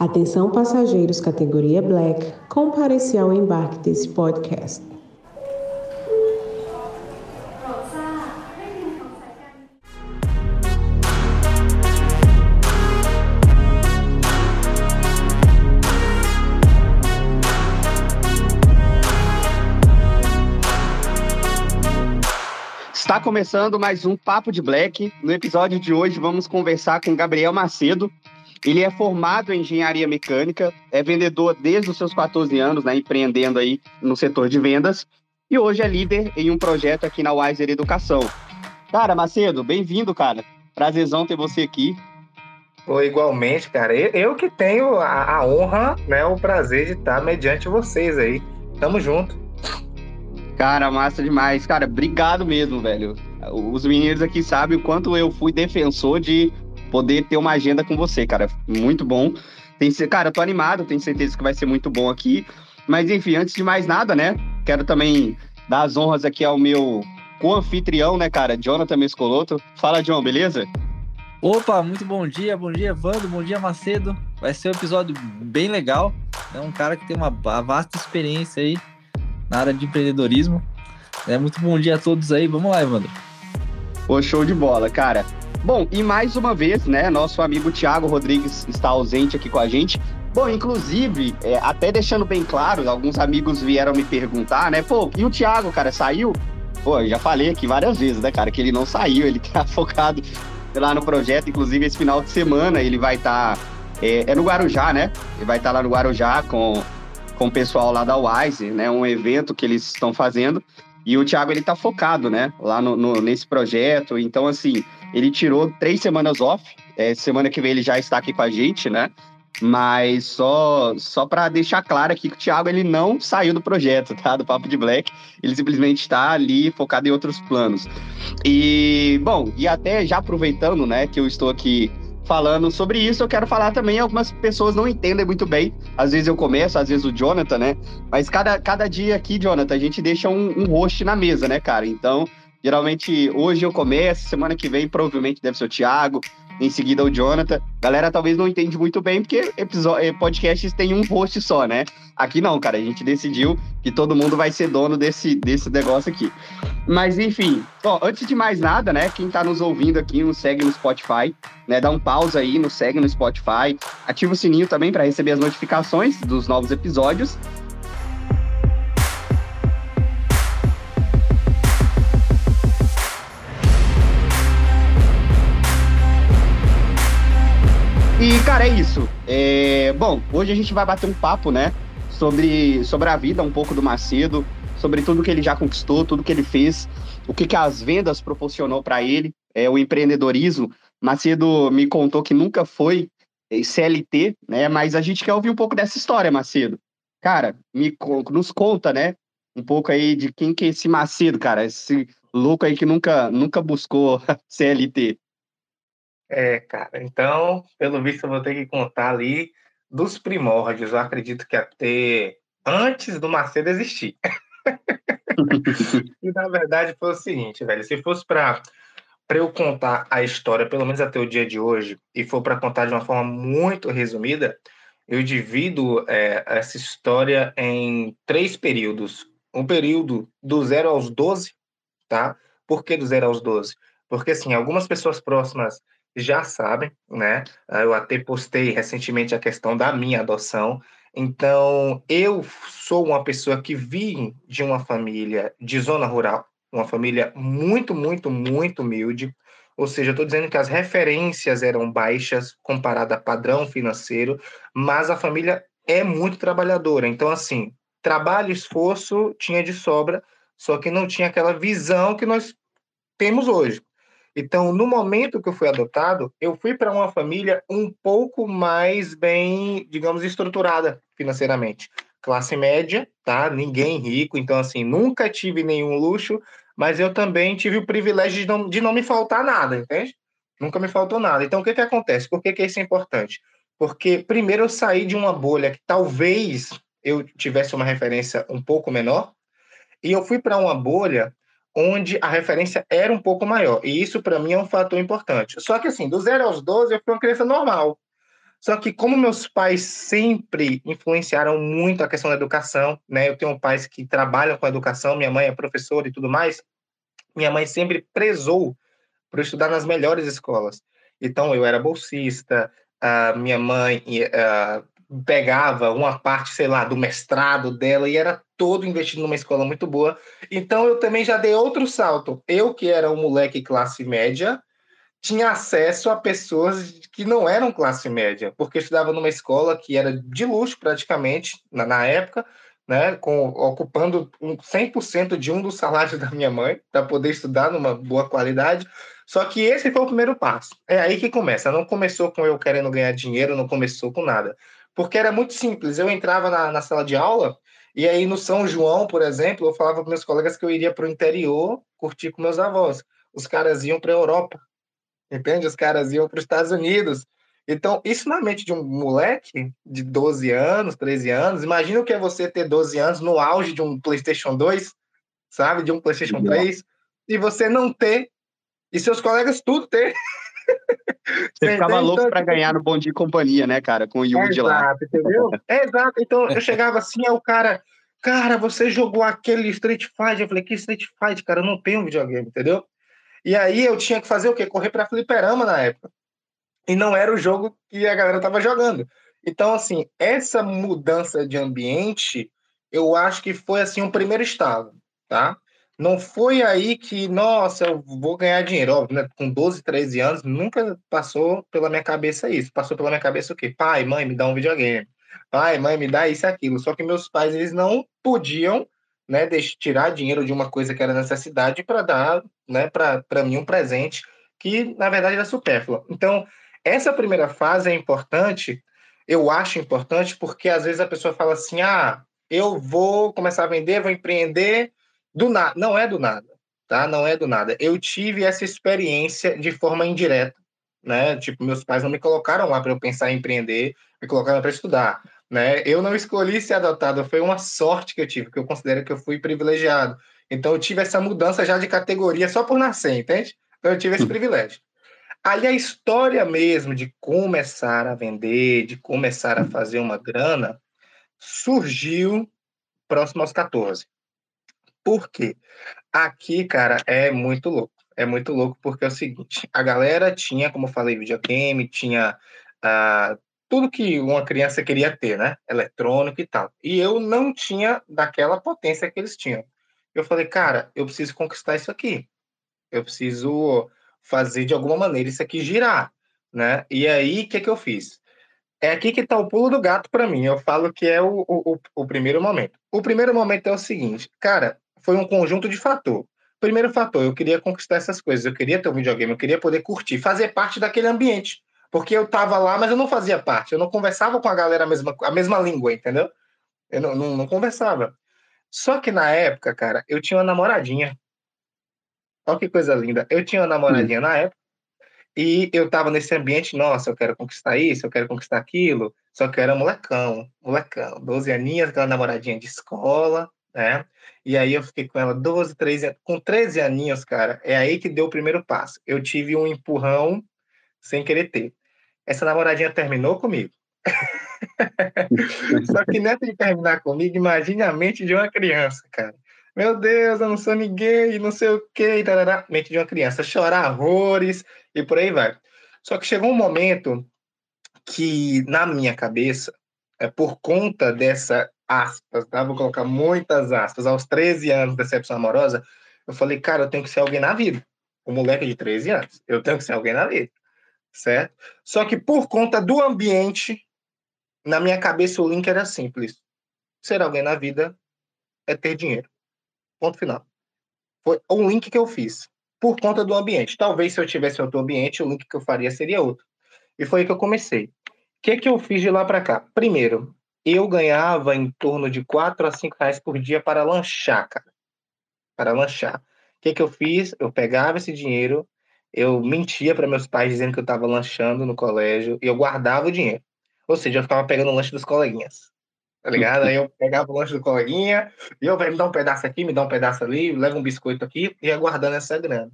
Atenção passageiros categoria Black, compareci ao embarque desse podcast. Está começando mais um Papo de Black. No episódio de hoje vamos conversar com Gabriel Macedo, ele é formado em engenharia mecânica, é vendedor desde os seus 14 anos, né, empreendendo aí no setor de vendas, e hoje é líder em um projeto aqui na Wiser Educação. Cara, Macedo, bem-vindo, cara. Prazerzão ter você aqui. Pô, igualmente, cara. Eu, eu que tenho a, a, honra, né, o prazer de estar mediante vocês aí. Tamo junto. Cara, massa demais. Cara, obrigado mesmo, velho. Os meninos aqui sabem o quanto eu fui defensor de poder ter uma agenda com você, cara. Muito bom. Tem, cara, eu tô animado, tenho certeza que vai ser muito bom aqui. Mas enfim, antes de mais nada, né? Quero também dar as honras aqui ao meu co-anfitrião, né, cara? Jonathan Mescoloto. Fala, John, beleza? Opa, muito bom dia, bom dia, Vando, bom dia, Macedo. Vai ser um episódio bem legal. É um cara que tem uma vasta experiência aí na área de empreendedorismo. É muito bom dia a todos aí. Vamos lá, Evandro. Pô, show de bola, cara. Bom, e mais uma vez, né, nosso amigo Tiago Rodrigues está ausente aqui com a gente. Bom, inclusive, é, até deixando bem claro, alguns amigos vieram me perguntar, né, pô, e o Tiago, cara, saiu? Pô, eu já falei aqui várias vezes, né, cara, que ele não saiu, ele tá focado lá no projeto, inclusive esse final de semana ele vai estar, tá, é, é, no Guarujá, né, ele vai estar tá lá no Guarujá com, com o pessoal lá da Wise, né, um evento que eles estão fazendo, e o Thiago, ele tá focado, né, lá no, no, nesse projeto. Então, assim, ele tirou três semanas off. É, semana que vem ele já está aqui com a gente, né? Mas só só para deixar claro aqui que o Thiago ele não saiu do projeto, tá? Do Papo de Black. Ele simplesmente está ali focado em outros planos. E, bom, e até já aproveitando, né, que eu estou aqui falando sobre isso, eu quero falar também, algumas pessoas não entendem muito bem, às vezes eu começo, às vezes o Jonathan, né? Mas cada, cada dia aqui, Jonathan, a gente deixa um, um host na mesa, né, cara? Então, geralmente hoje eu começo, semana que vem provavelmente deve ser o Thiago, em seguida o Jonathan. Galera talvez não entende muito bem, porque eh, podcasts tem um host só, né? Aqui não, cara, a gente decidiu que todo mundo vai ser dono desse, desse negócio aqui. Mas enfim, ó, antes de mais nada, né, quem tá nos ouvindo aqui, nos segue no Spotify, né, dá um pausa aí, nos segue no Spotify, ativa o sininho também para receber as notificações dos novos episódios. Cara, é isso. É... Bom, hoje a gente vai bater um papo, né? Sobre, sobre a vida, um pouco do Macedo, sobre tudo que ele já conquistou, tudo que ele fez, o que, que as vendas proporcionou para ele, é, o empreendedorismo. Macedo me contou que nunca foi CLT, né? Mas a gente quer ouvir um pouco dessa história, Macedo. Cara, me, nos conta, né? Um pouco aí de quem que é esse Macedo, cara, esse louco aí que nunca, nunca buscou CLT. É, cara, então, pelo visto, eu vou ter que contar ali dos primórdios. Eu acredito que até antes do Macedo existir. e na verdade foi o seguinte, velho, se fosse para para eu contar a história, pelo menos até o dia de hoje, e for para contar de uma forma muito resumida, eu divido é, essa história em três períodos. Um período do zero aos 12, tá? Por que do zero aos 12? Porque, assim, algumas pessoas próximas já sabem, né? Ah, eu até postei recentemente a questão da minha adoção. Então, eu sou uma pessoa que vim de uma família de zona rural, uma família muito, muito, muito humilde. Ou seja, eu estou dizendo que as referências eram baixas comparada a padrão financeiro, mas a família é muito trabalhadora. Então, assim, trabalho, esforço tinha de sobra, só que não tinha aquela visão que nós temos hoje. Então, no momento que eu fui adotado, eu fui para uma família um pouco mais bem, digamos, estruturada financeiramente. Classe média, tá? Ninguém rico, então, assim, nunca tive nenhum luxo, mas eu também tive o privilégio de não, de não me faltar nada, entende? Nunca me faltou nada. Então, o que, que acontece? Por que, que isso é importante? Porque, primeiro, eu saí de uma bolha que talvez eu tivesse uma referência um pouco menor, e eu fui para uma bolha onde a referência era um pouco maior. E isso, para mim, é um fator importante. Só que, assim, do 0 aos 12, eu fui uma criança normal. Só que como meus pais sempre influenciaram muito a questão da educação, né? Eu tenho pais que trabalham com educação, minha mãe é professora e tudo mais. Minha mãe sempre prezou por estudar nas melhores escolas. Então eu era bolsista, a minha mãe uh, pegava uma parte, sei lá, do mestrado dela e era todo investido numa escola muito boa. Então eu também já dei outro salto. Eu que era um moleque classe média, tinha acesso a pessoas que não eram classe média, porque estudava numa escola que era de luxo praticamente na, na época, né, com, ocupando 100% de um dos salários da minha mãe para poder estudar numa boa qualidade. Só que esse foi o primeiro passo. É aí que começa. Não começou com eu querendo ganhar dinheiro, não começou com nada. Porque era muito simples. Eu entrava na, na sala de aula e aí no São João, por exemplo, eu falava para meus colegas que eu iria para o interior curtir com meus avós. Os caras iam para a Europa entende? Os caras iam para os Estados Unidos. Então, isso na mente de um moleque de 12 anos, 13 anos, imagina o que é você ter 12 anos no auge de um PlayStation 2, sabe? De um PlayStation 3, e você não ter, e seus colegas tudo ter. Você ficava então, louco para tipo ganhar no Bom Dia e Companhia, né, cara? Com o Yugi de lá. Exato, entendeu? É, exato. Então, eu chegava assim, é o cara, cara, você jogou aquele Street Fighter. Eu falei, que Street Fighter, cara? Eu não tenho videogame, entendeu? E aí eu tinha que fazer o quê? Correr para fliperama na época. E não era o jogo que a galera tava jogando. Então, assim, essa mudança de ambiente, eu acho que foi, assim, um primeiro estado, tá? Não foi aí que, nossa, eu vou ganhar dinheiro. Óbvio, né? Com 12, 13 anos, nunca passou pela minha cabeça isso. Passou pela minha cabeça o quê? Pai, mãe, me dá um videogame. Pai, mãe, me dá isso e aquilo. Só que meus pais, eles não podiam né, tirar dinheiro de uma coisa que era necessidade para dar, né, para mim um presente que na verdade era supérfluo. Então, essa primeira fase é importante, eu acho importante porque às vezes a pessoa fala assim: "Ah, eu vou começar a vender, vou empreender do nada". Não é do nada, tá? Não é do nada. Eu tive essa experiência de forma indireta, né? Tipo, meus pais não me colocaram lá para eu pensar em empreender, me colocaram para estudar né? Eu não escolhi ser adotado, foi uma sorte que eu tive, que eu considero que eu fui privilegiado. Então eu tive essa mudança já de categoria só por nascer, entende? Então eu tive esse hum. privilégio. Aí a história mesmo de começar a vender, de começar a fazer uma grana, surgiu próximo aos 14. Por quê? Aqui, cara, é muito louco. É muito louco porque é o seguinte: a galera tinha, como eu falei, videogame, tinha uh, tudo que uma criança queria ter, né? Eletrônico e tal. E eu não tinha daquela potência que eles tinham. Eu falei, cara, eu preciso conquistar isso aqui. Eu preciso fazer de alguma maneira isso aqui girar, né? E aí, o que, que eu fiz? É aqui que está o pulo do gato para mim. Eu falo que é o, o, o primeiro momento. O primeiro momento é o seguinte, cara, foi um conjunto de fator. Primeiro fator, eu queria conquistar essas coisas, eu queria ter um videogame, eu queria poder curtir, fazer parte daquele ambiente. Porque eu tava lá, mas eu não fazia parte. Eu não conversava com a galera a mesma, a mesma língua, entendeu? Eu não, não, não conversava. Só que na época, cara, eu tinha uma namoradinha. Olha que coisa linda. Eu tinha uma namoradinha hum. na época. E eu tava nesse ambiente, nossa, eu quero conquistar isso, eu quero conquistar aquilo. Só que eu era molecão, molecão. 12 aninhas, aquela namoradinha de escola, né? E aí eu fiquei com ela 12, 13 Com 13 aninhos, cara, é aí que deu o primeiro passo. Eu tive um empurrão sem querer ter. Essa namoradinha terminou comigo. Só que nessa de terminar comigo, imagine a mente de uma criança, cara. Meu Deus, eu não sou ninguém, não sei o quê, tarará. mente de uma criança, chorar horrores e por aí vai. Só que chegou um momento que, na minha cabeça, é por conta dessa aspas, tá? Vou colocar muitas aspas, aos 13 anos, decepção amorosa, eu falei, cara, eu tenho que ser alguém na vida. Um moleque de 13 anos, eu tenho que ser alguém na vida certo? Só que por conta do ambiente, na minha cabeça o link era simples. Ser alguém na vida é ter dinheiro. Ponto final. Foi um link que eu fiz por conta do ambiente. Talvez se eu tivesse outro ambiente, o link que eu faria seria outro. E foi aí que eu comecei. O que, que eu fiz de lá para cá? Primeiro, eu ganhava em torno de 4 a 5 reais por dia para lanchar, cara. Para lanchar. O que, que eu fiz? Eu pegava esse dinheiro, eu mentia para meus pais dizendo que eu estava lanchando no colégio e eu guardava o dinheiro. Ou seja, eu ficava pegando o lanche dos coleguinhas. Tá ligado? Aí eu pegava o lanche do coleguinha e eu, me dá um pedaço aqui, me dá um pedaço ali, leva um biscoito aqui e ia guardando essa grana.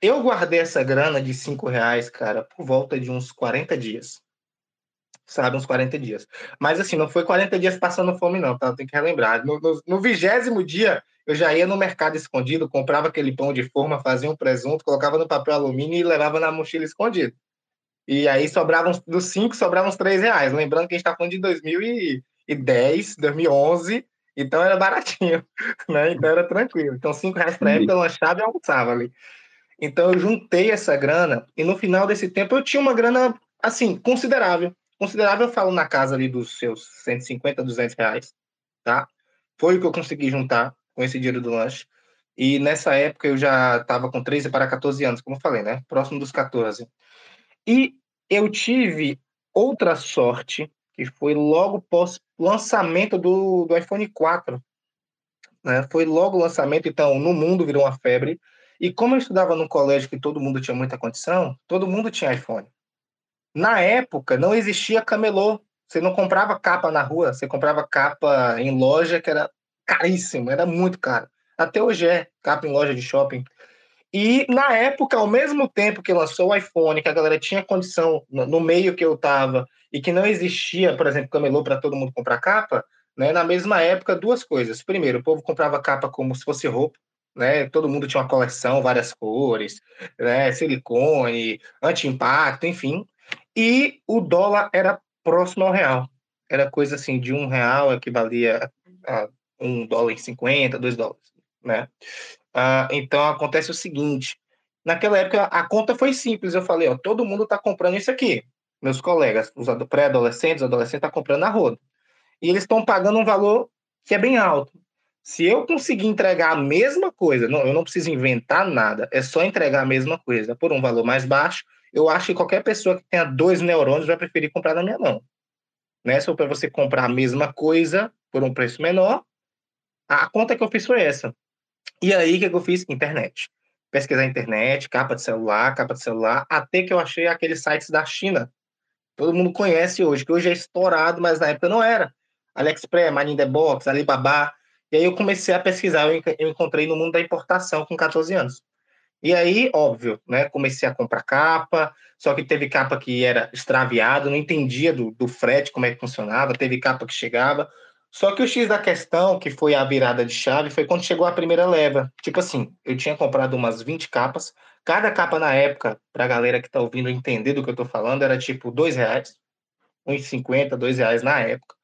Eu guardei essa grana de cinco reais, cara, por volta de uns 40 dias. Sabe, uns 40 dias. Mas assim, não foi 40 dias passando fome, não, tá? Tem que relembrar. No vigésimo dia, eu já ia no mercado escondido, comprava aquele pão de forma, fazia um presunto, colocava no papel alumínio e levava na mochila escondido. E aí sobravam, dos cinco, sobravam uns três reais. Lembrando que a gente está falando de 2010, 2011, então era baratinho, né? Então era tranquilo. Então cinco reais para época eu lanchava e almoçava ali. Então eu juntei essa grana e no final desse tempo eu tinha uma grana, assim, considerável. Considerável, eu falo na casa ali dos seus 150, 200 reais, tá? Foi o que eu consegui juntar com esse dinheiro do lanche. E nessa época eu já estava com 13 para 14 anos, como eu falei, né? Próximo dos 14. E eu tive outra sorte, que foi logo pós lançamento do, do iPhone 4. Né? Foi logo o lançamento, então no mundo virou uma febre. E como eu estudava num colégio que todo mundo tinha muita condição, todo mundo tinha iPhone. Na época não existia camelô. Você não comprava capa na rua, você comprava capa em loja que era caríssimo, era muito caro. Até hoje é, capa em loja de shopping. E na época, ao mesmo tempo que lançou o iPhone, que a galera tinha condição no meio que eu estava e que não existia, por exemplo, camelô para todo mundo comprar capa, né? Na mesma época, duas coisas. Primeiro, o povo comprava capa como se fosse roupa, né? Todo mundo tinha uma coleção, várias cores, né? Silicone, anti-impacto, enfim. E o dólar era próximo ao real. Era coisa assim, de um real equivalia a um dólar e cinquenta, dois dólares, né? Ah, então acontece o seguinte: naquela época a conta foi simples. Eu falei, ó, todo mundo está comprando isso aqui. Meus colegas, os pré-adolescentes, adolescentes, estão tá comprando na roda. E eles estão pagando um valor que é bem alto. Se eu conseguir entregar a mesma coisa, não, eu não preciso inventar nada, é só entregar a mesma coisa por um valor mais baixo, eu acho que qualquer pessoa que tenha dois neurônios vai preferir comprar na minha mão. Né? Se para você comprar a mesma coisa por um preço menor, a conta que eu fiz foi essa. E aí, o que, eu fiz? Internet. Pesquisar internet, capa de celular, capa de celular, até que eu achei aqueles sites da China. Todo mundo conhece hoje, que hoje é estourado, mas na época não era. AliExpress, in the Box, Alibaba. E aí eu comecei a pesquisar, eu encontrei no mundo da importação com 14 anos. E aí, óbvio, né? Comecei a comprar capa, só que teve capa que era extraviado, não entendia do, do frete, como é que funcionava, teve capa que chegava. Só que o X da questão, que foi a virada de chave, foi quando chegou a primeira leva. Tipo assim, eu tinha comprado umas 20 capas. Cada capa na época, pra galera que tá ouvindo entender do que eu tô falando, era tipo dois reais. 1,50, dois reais na época.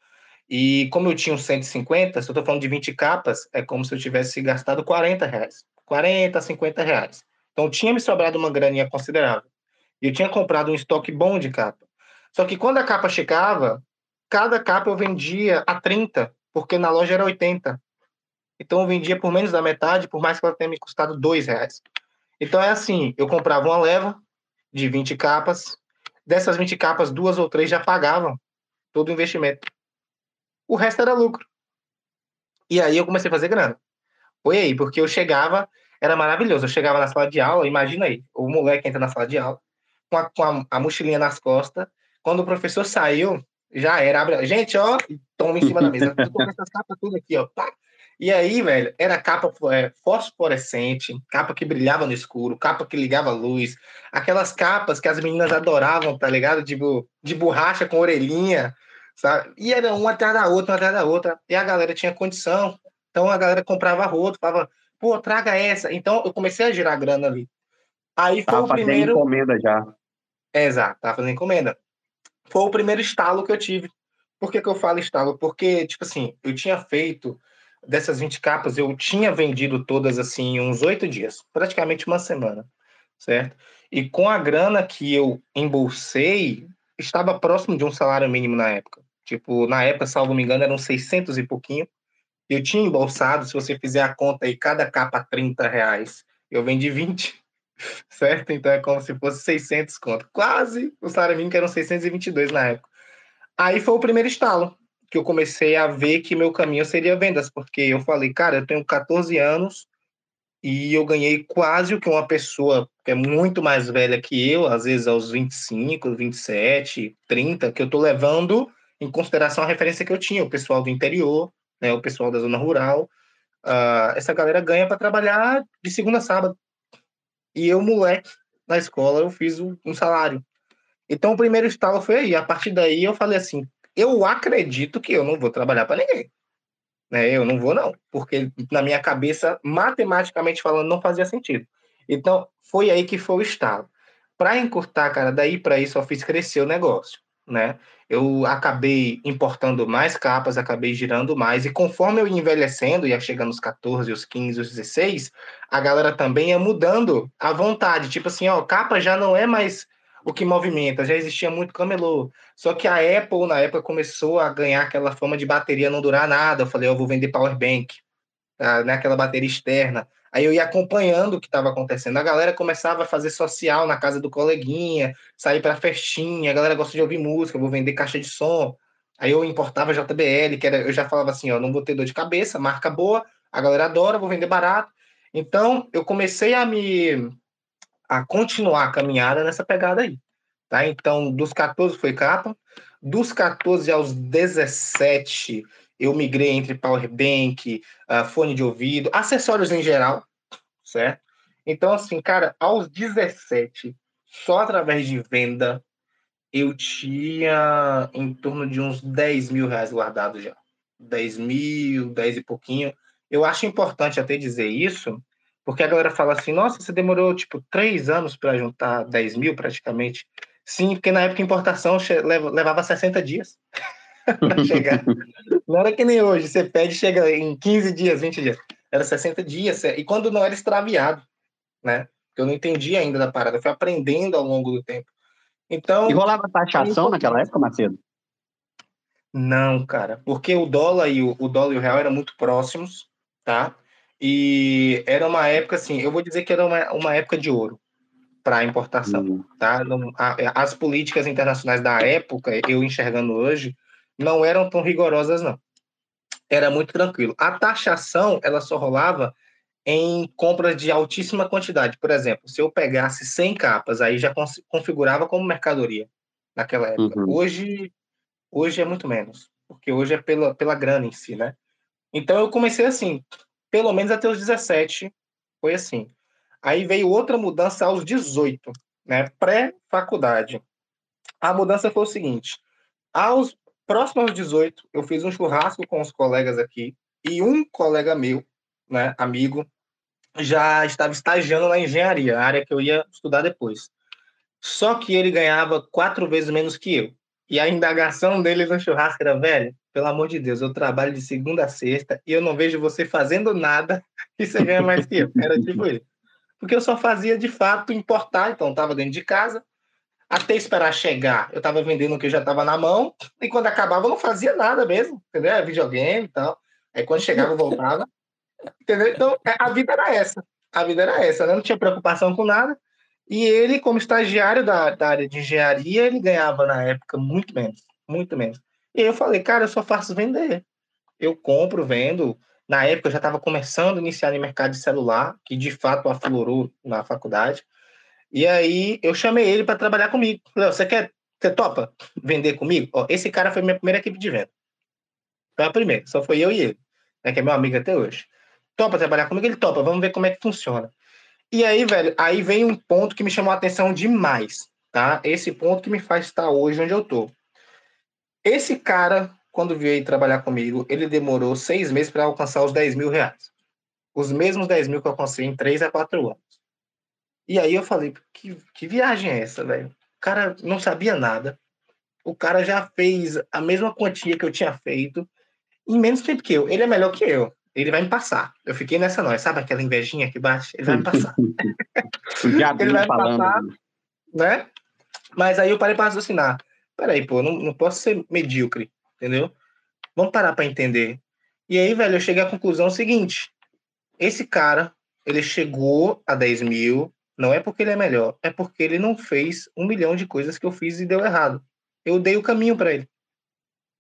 E como eu tinha uns 150, se eu tô falando de 20 capas, é como se eu tivesse gastado 40 reais. 40, 50 reais. Então tinha me sobrado uma graninha considerável. E eu tinha comprado um estoque bom de capa. Só que quando a capa chegava, cada capa eu vendia a 30, porque na loja era 80. Então eu vendia por menos da metade, por mais que ela tenha me custado dois reais. Então é assim, eu comprava uma leva de 20 capas, dessas 20 capas, duas ou três já pagavam todo o investimento. O resto era lucro. E aí eu comecei a fazer grana. Foi aí, porque eu chegava, era maravilhoso. Eu chegava na sala de aula, imagina aí, o moleque entra na sala de aula, com a, com a, a mochilinha nas costas. Quando o professor saiu, já era. Abre... Gente, ó, toma em cima da mesa. Essas capas tudo aqui, ó. Pá. E aí, velho, era capa é, fosforescente, capa que brilhava no escuro, capa que ligava luz, aquelas capas que as meninas adoravam, tá ligado? Tipo, de borracha com orelhinha, sabe? E era uma atrás da outra, uma atrás da outra. E a galera tinha condição. Então a galera comprava rodo, falava, pô, traga essa. Então eu comecei a girar grana ali. Aí foi tava o primeiro. encomenda já. É, exato, tava fazendo encomenda foi o primeiro estalo que eu tive. Por que, que eu falo estalo? Porque, tipo assim, eu tinha feito dessas 20 capas, eu tinha vendido todas assim uns oito dias, praticamente uma semana, certo? E com a grana que eu embolsei, estava próximo de um salário mínimo na época. Tipo, na época, salvo me engano, eram 600 e pouquinho. Eu tinha embolsado, se você fizer a conta aí, cada capa 30 reais. Eu vendi 20 certo? Então é como se fosse 600 conto. Quase o salário mínimo que eram 622 na época. Aí foi o primeiro estalo que eu comecei a ver que meu caminho seria vendas, porque eu falei, cara, eu tenho 14 anos e eu ganhei quase o que uma pessoa que é muito mais velha que eu, às vezes aos 25, 27, 30, que eu tô levando em consideração a referência que eu tinha, o pessoal do interior, né, o pessoal da zona rural. Uh, essa galera ganha para trabalhar de segunda a sábado. E eu, moleque, na escola, eu fiz um, salário. Então o primeiro estalo foi aí. A partir daí eu falei assim: eu acredito que eu não vou trabalhar para ninguém. Né? Eu não vou, não. Porque na minha cabeça, matematicamente falando, não fazia sentido. Então foi aí que foi o estalo. Para encurtar, cara, daí para isso eu fiz crescer o negócio, né? Eu acabei importando mais capas, acabei girando mais, e conforme eu ia envelhecendo, ia chegando os 14, os 15, os 16, a galera também ia mudando a vontade. Tipo assim, ó, capa já não é mais o que movimenta, já existia muito camelô. Só que a Apple, na época, começou a ganhar aquela fama de bateria não durar nada. Eu falei, eu vou vender power bank, tá? né? aquela bateria externa. Aí eu ia acompanhando o que estava acontecendo. A galera começava a fazer social na casa do coleguinha, sair para festinha. A galera gosta de ouvir música, vou vender caixa de som. Aí eu importava JBL, que era, eu já falava assim, ó, não vou ter dor de cabeça, marca boa, a galera adora, vou vender barato. Então eu comecei a me a continuar a caminhada nessa pegada aí. Tá? Então, dos 14 foi capa, dos 14 aos 17 eu migrei entre power bank, uh, fone de ouvido, acessórios em geral, certo? Então, assim, cara, aos 17, só através de venda, eu tinha em torno de uns 10 mil reais guardados já. 10 mil, 10 e pouquinho. Eu acho importante até dizer isso, porque a galera fala assim, nossa, você demorou, tipo, três anos para juntar 10 mil praticamente. Sim, porque na época importação levava 60 dias. Para chegar. Não era que nem hoje, você pede e chega em 15 dias, 20 dias. Era 60 dias, e quando não era extraviado, né? Eu não entendi ainda da parada, fui aprendendo ao longo do tempo. Então. E rolava taxação naquela época, Macedo? Não, cara, porque o dólar e o, o dólar e o real eram muito próximos, tá? E era uma época assim, eu vou dizer que era uma, uma época de ouro para importação, uhum. tá? Não, a, as políticas internacionais da época, eu enxergando hoje, não eram tão rigorosas, não. Era muito tranquilo. A taxação, ela só rolava em compras de altíssima quantidade. Por exemplo, se eu pegasse 100 capas, aí já configurava como mercadoria naquela época. Uhum. Hoje, hoje é muito menos, porque hoje é pela, pela grana em si, né? Então eu comecei assim, pelo menos até os 17, foi assim. Aí veio outra mudança aos 18, né? Pré-faculdade. A mudança foi o seguinte: aos próximo aos 18, eu fiz um churrasco com os colegas aqui e um colega meu, né, amigo, já estava estagiando na engenharia, área que eu ia estudar depois. Só que ele ganhava quatro vezes menos que eu. E a indagação dele no churrasco era, velho, pelo amor de Deus, eu trabalho de segunda a sexta e eu não vejo você fazendo nada e você ganha mais que eu. Era tipo isso. Porque eu só fazia de fato importar, então estava dentro de casa, até esperar chegar, eu estava vendendo o que já estava na mão, e quando acabava eu não fazia nada mesmo, entendeu? É videogame e tal. Aí quando chegava eu voltava, entendeu? Então é, a vida era essa, a vida era essa, né? Não tinha preocupação com nada. E ele, como estagiário da, da área de engenharia, ele ganhava na época muito menos, muito menos. E eu falei, cara, eu só faço vender. Eu compro, vendo. Na época eu já estava começando a iniciar no mercado de celular, que de fato aflorou na faculdade. E aí eu chamei ele para trabalhar comigo. Falei, você quer, você topa vender comigo? Ó, esse cara foi minha primeira equipe de venda. Foi a primeira, só foi eu e ele, né, que é meu amigo até hoje. Topa trabalhar comigo? Ele topa, vamos ver como é que funciona. E aí, velho, aí vem um ponto que me chamou a atenção demais, tá? Esse ponto que me faz estar hoje onde eu tô. Esse cara, quando veio trabalhar comigo, ele demorou seis meses para alcançar os 10 mil reais. Os mesmos 10 mil que eu alcancei em três a quatro anos. E aí eu falei, que, que viagem é essa, velho? O cara não sabia nada. O cara já fez a mesma quantia que eu tinha feito em menos tempo que eu. Ele é melhor que eu. Ele vai me passar. Eu fiquei nessa nós, sabe aquela invejinha que bate? Ele vai me passar. ele vai me passar, né? Mas aí eu parei para raciocinar. Peraí, pô, não, não posso ser medíocre, entendeu? Vamos parar para entender. E aí, velho, eu cheguei à conclusão seguinte: esse cara, ele chegou a 10 mil, não é porque ele é melhor, é porque ele não fez um milhão de coisas que eu fiz e deu errado. Eu dei o caminho para ele.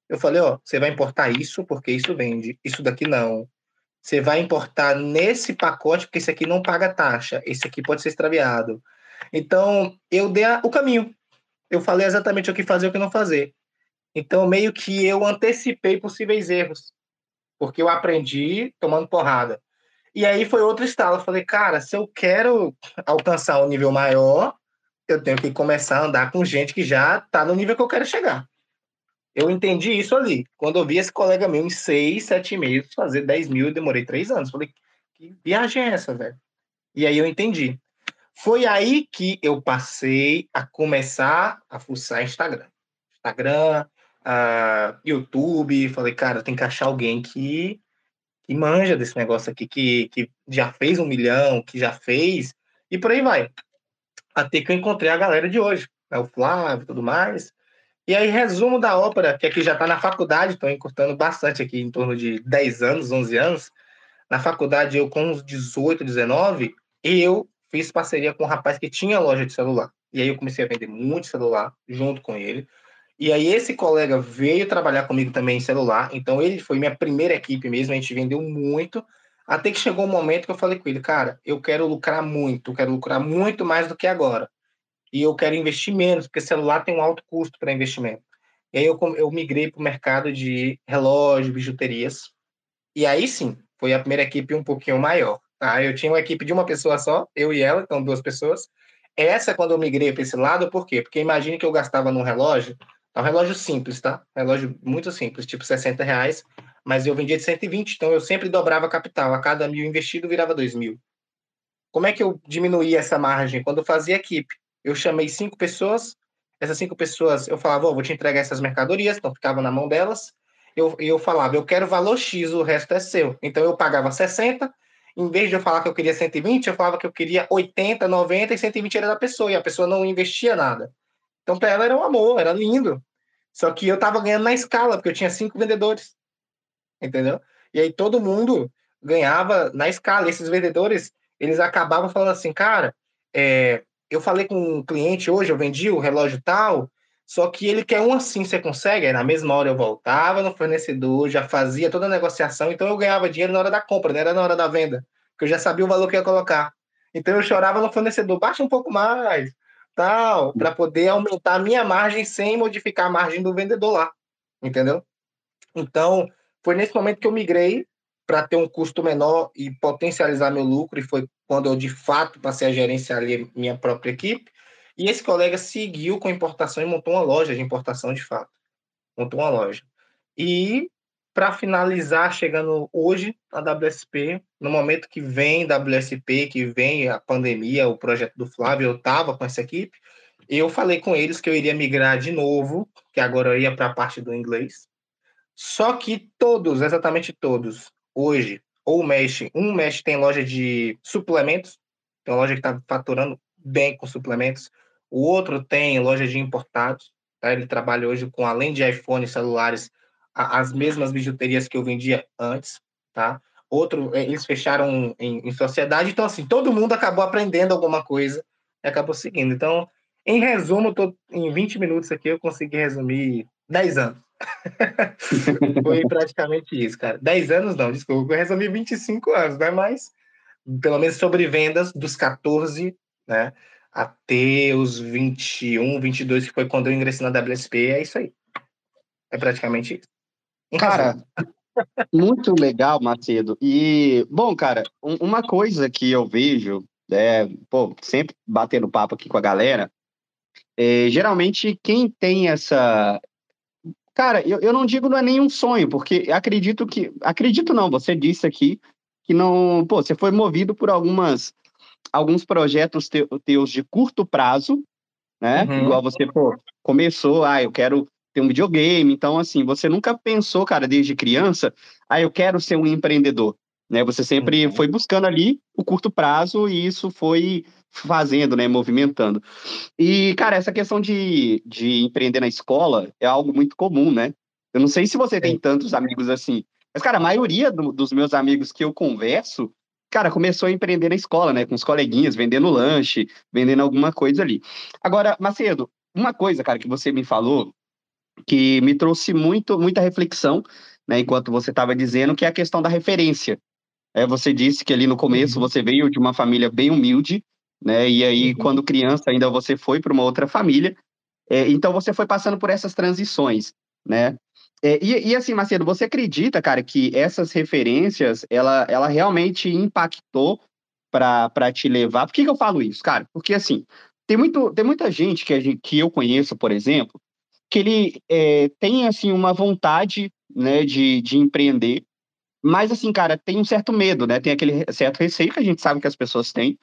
Eu falei, ó, você vai importar isso porque isso vende, isso daqui não. Você vai importar nesse pacote porque esse aqui não paga taxa, esse aqui pode ser extraviado. Então, eu dei a, o caminho. Eu falei exatamente o que fazer e o que não fazer. Então, meio que eu antecipei possíveis erros, porque eu aprendi tomando porrada. E aí foi outro estalo. Eu falei, cara, se eu quero alcançar um nível maior, eu tenho que começar a andar com gente que já está no nível que eu quero chegar. Eu entendi isso ali. Quando eu vi esse colega meu em seis, sete meses fazer 10 mil, eu demorei três anos. Falei, que viagem é essa, velho? E aí eu entendi. Foi aí que eu passei a começar a fuçar Instagram. Instagram, uh, YouTube. Falei, cara, tem que achar alguém que, que manja desse negócio aqui, que, que já fez um milhão, que já fez, e por aí vai. Até que eu encontrei a galera de hoje, né, o Flávio e tudo mais. E aí, resumo da ópera, que aqui já está na faculdade, estou encurtando bastante aqui, em torno de 10 anos, 11 anos. Na faculdade, eu com uns 18, 19, eu fiz parceria com um rapaz que tinha loja de celular. E aí eu comecei a vender muito celular junto com ele. E aí esse colega veio trabalhar comigo também em celular. Então ele foi minha primeira equipe mesmo, a gente vendeu muito. Até que chegou um momento que eu falei com ele, cara, eu quero lucrar muito, eu quero lucrar muito mais do que agora e eu quero investir menos, porque celular tem um alto custo para investimento. E aí eu, eu migrei para o mercado de relógio, bijuterias. E aí sim, foi a primeira equipe um pouquinho maior. Tá? Eu tinha uma equipe de uma pessoa só, eu e ela, então duas pessoas. Essa, quando eu migrei para esse lado, por quê? Porque imagine que eu gastava num relógio, é um relógio simples, tá? Relógio muito simples, tipo 60 reais, mas eu vendia de 120, então eu sempre dobrava capital. A cada mil investido virava dois mil. Como é que eu diminuía essa margem? Quando eu fazia equipe eu chamei cinco pessoas, essas cinco pessoas, eu falava, oh, vou te entregar essas mercadorias, então ficava na mão delas, eu, eu falava, eu quero valor X, o resto é seu. Então eu pagava 60, em vez de eu falar que eu queria 120, eu falava que eu queria 80, 90 e 120 era da pessoa, e a pessoa não investia nada. Então para ela era um amor, era lindo. Só que eu tava ganhando na escala, porque eu tinha cinco vendedores. Entendeu? E aí todo mundo ganhava na escala. Esses vendedores, eles acabavam falando assim, cara, é, eu falei com um cliente hoje, eu vendi o relógio tal, só que ele quer um assim, você consegue? Aí na mesma hora eu voltava no fornecedor, já fazia toda a negociação, então eu ganhava dinheiro na hora da compra, não era na hora da venda, porque eu já sabia o valor que ia colocar. Então eu chorava no fornecedor, baixa um pouco mais, para poder aumentar a minha margem sem modificar a margem do vendedor lá, entendeu? Então, foi nesse momento que eu migrei para ter um custo menor e potencializar meu lucro, e foi quando eu de fato passei a gerenciar ali minha própria equipe. E esse colega seguiu com importação e montou uma loja de importação de fato. Montou uma loja. E para finalizar, chegando hoje a WSP, no momento que vem WSP, que vem a pandemia, o projeto do Flávio, eu estava com essa equipe, eu falei com eles que eu iria migrar de novo, que agora eu ia para a parte do inglês. Só que todos, exatamente todos, hoje, ou Mesh, um Mesh tem loja de suplementos, tem loja que está faturando bem com suplementos, o outro tem loja de importados, tá? ele trabalha hoje com, além de iPhone celulares, a, as mesmas bijuterias que eu vendia antes, tá? Outro, é, eles fecharam em, em sociedade, então assim, todo mundo acabou aprendendo alguma coisa e acabou seguindo. Então, em resumo, tô, em 20 minutos aqui eu consegui resumir 10 anos. Foi praticamente isso, cara. 10 anos não, desculpa, eu resumi 25 anos, né? Mas, pelo menos sobre vendas, dos 14, né? Até os 21, 22, que foi quando eu ingressei na WSP, é isso aí. É praticamente isso. Cara, muito legal, Macedo. E, bom, cara, uma coisa que eu vejo, é, pô, sempre batendo papo aqui com a galera, é, geralmente quem tem essa, Cara, eu, eu não digo não é nenhum sonho, porque acredito que. Acredito não, você disse aqui que não. Pô, você foi movido por algumas alguns projetos teus de curto prazo, né? Uhum. Igual você, pô, começou, ah, eu quero ter um videogame. Então, assim, você nunca pensou, cara, desde criança, ah, eu quero ser um empreendedor. Né? Você sempre uhum. foi buscando ali o curto prazo e isso foi fazendo, né, movimentando. E, cara, essa questão de, de empreender na escola é algo muito comum, né? Eu não sei se você tem tantos amigos assim, mas, cara, a maioria do, dos meus amigos que eu converso, cara, começou a empreender na escola, né, com os coleguinhas, vendendo lanche, vendendo alguma coisa ali. Agora, Macedo, uma coisa, cara, que você me falou, que me trouxe muito, muita reflexão, né, enquanto você estava dizendo, que é a questão da referência. É, você disse que ali no começo uhum. você veio de uma família bem humilde, né? E aí, uhum. quando criança, ainda você foi para uma outra família. É, então, você foi passando por essas transições, né? É, e, e, assim, Macedo, você acredita, cara, que essas referências, ela, ela realmente impactou para te levar? Por que, que eu falo isso, cara? Porque, assim, tem, muito, tem muita gente que, gente que eu conheço, por exemplo, que ele é, tem, assim, uma vontade, né, de, de empreender, mas, assim, cara, tem um certo medo, né? Tem aquele certo receio que a gente sabe que as pessoas têm.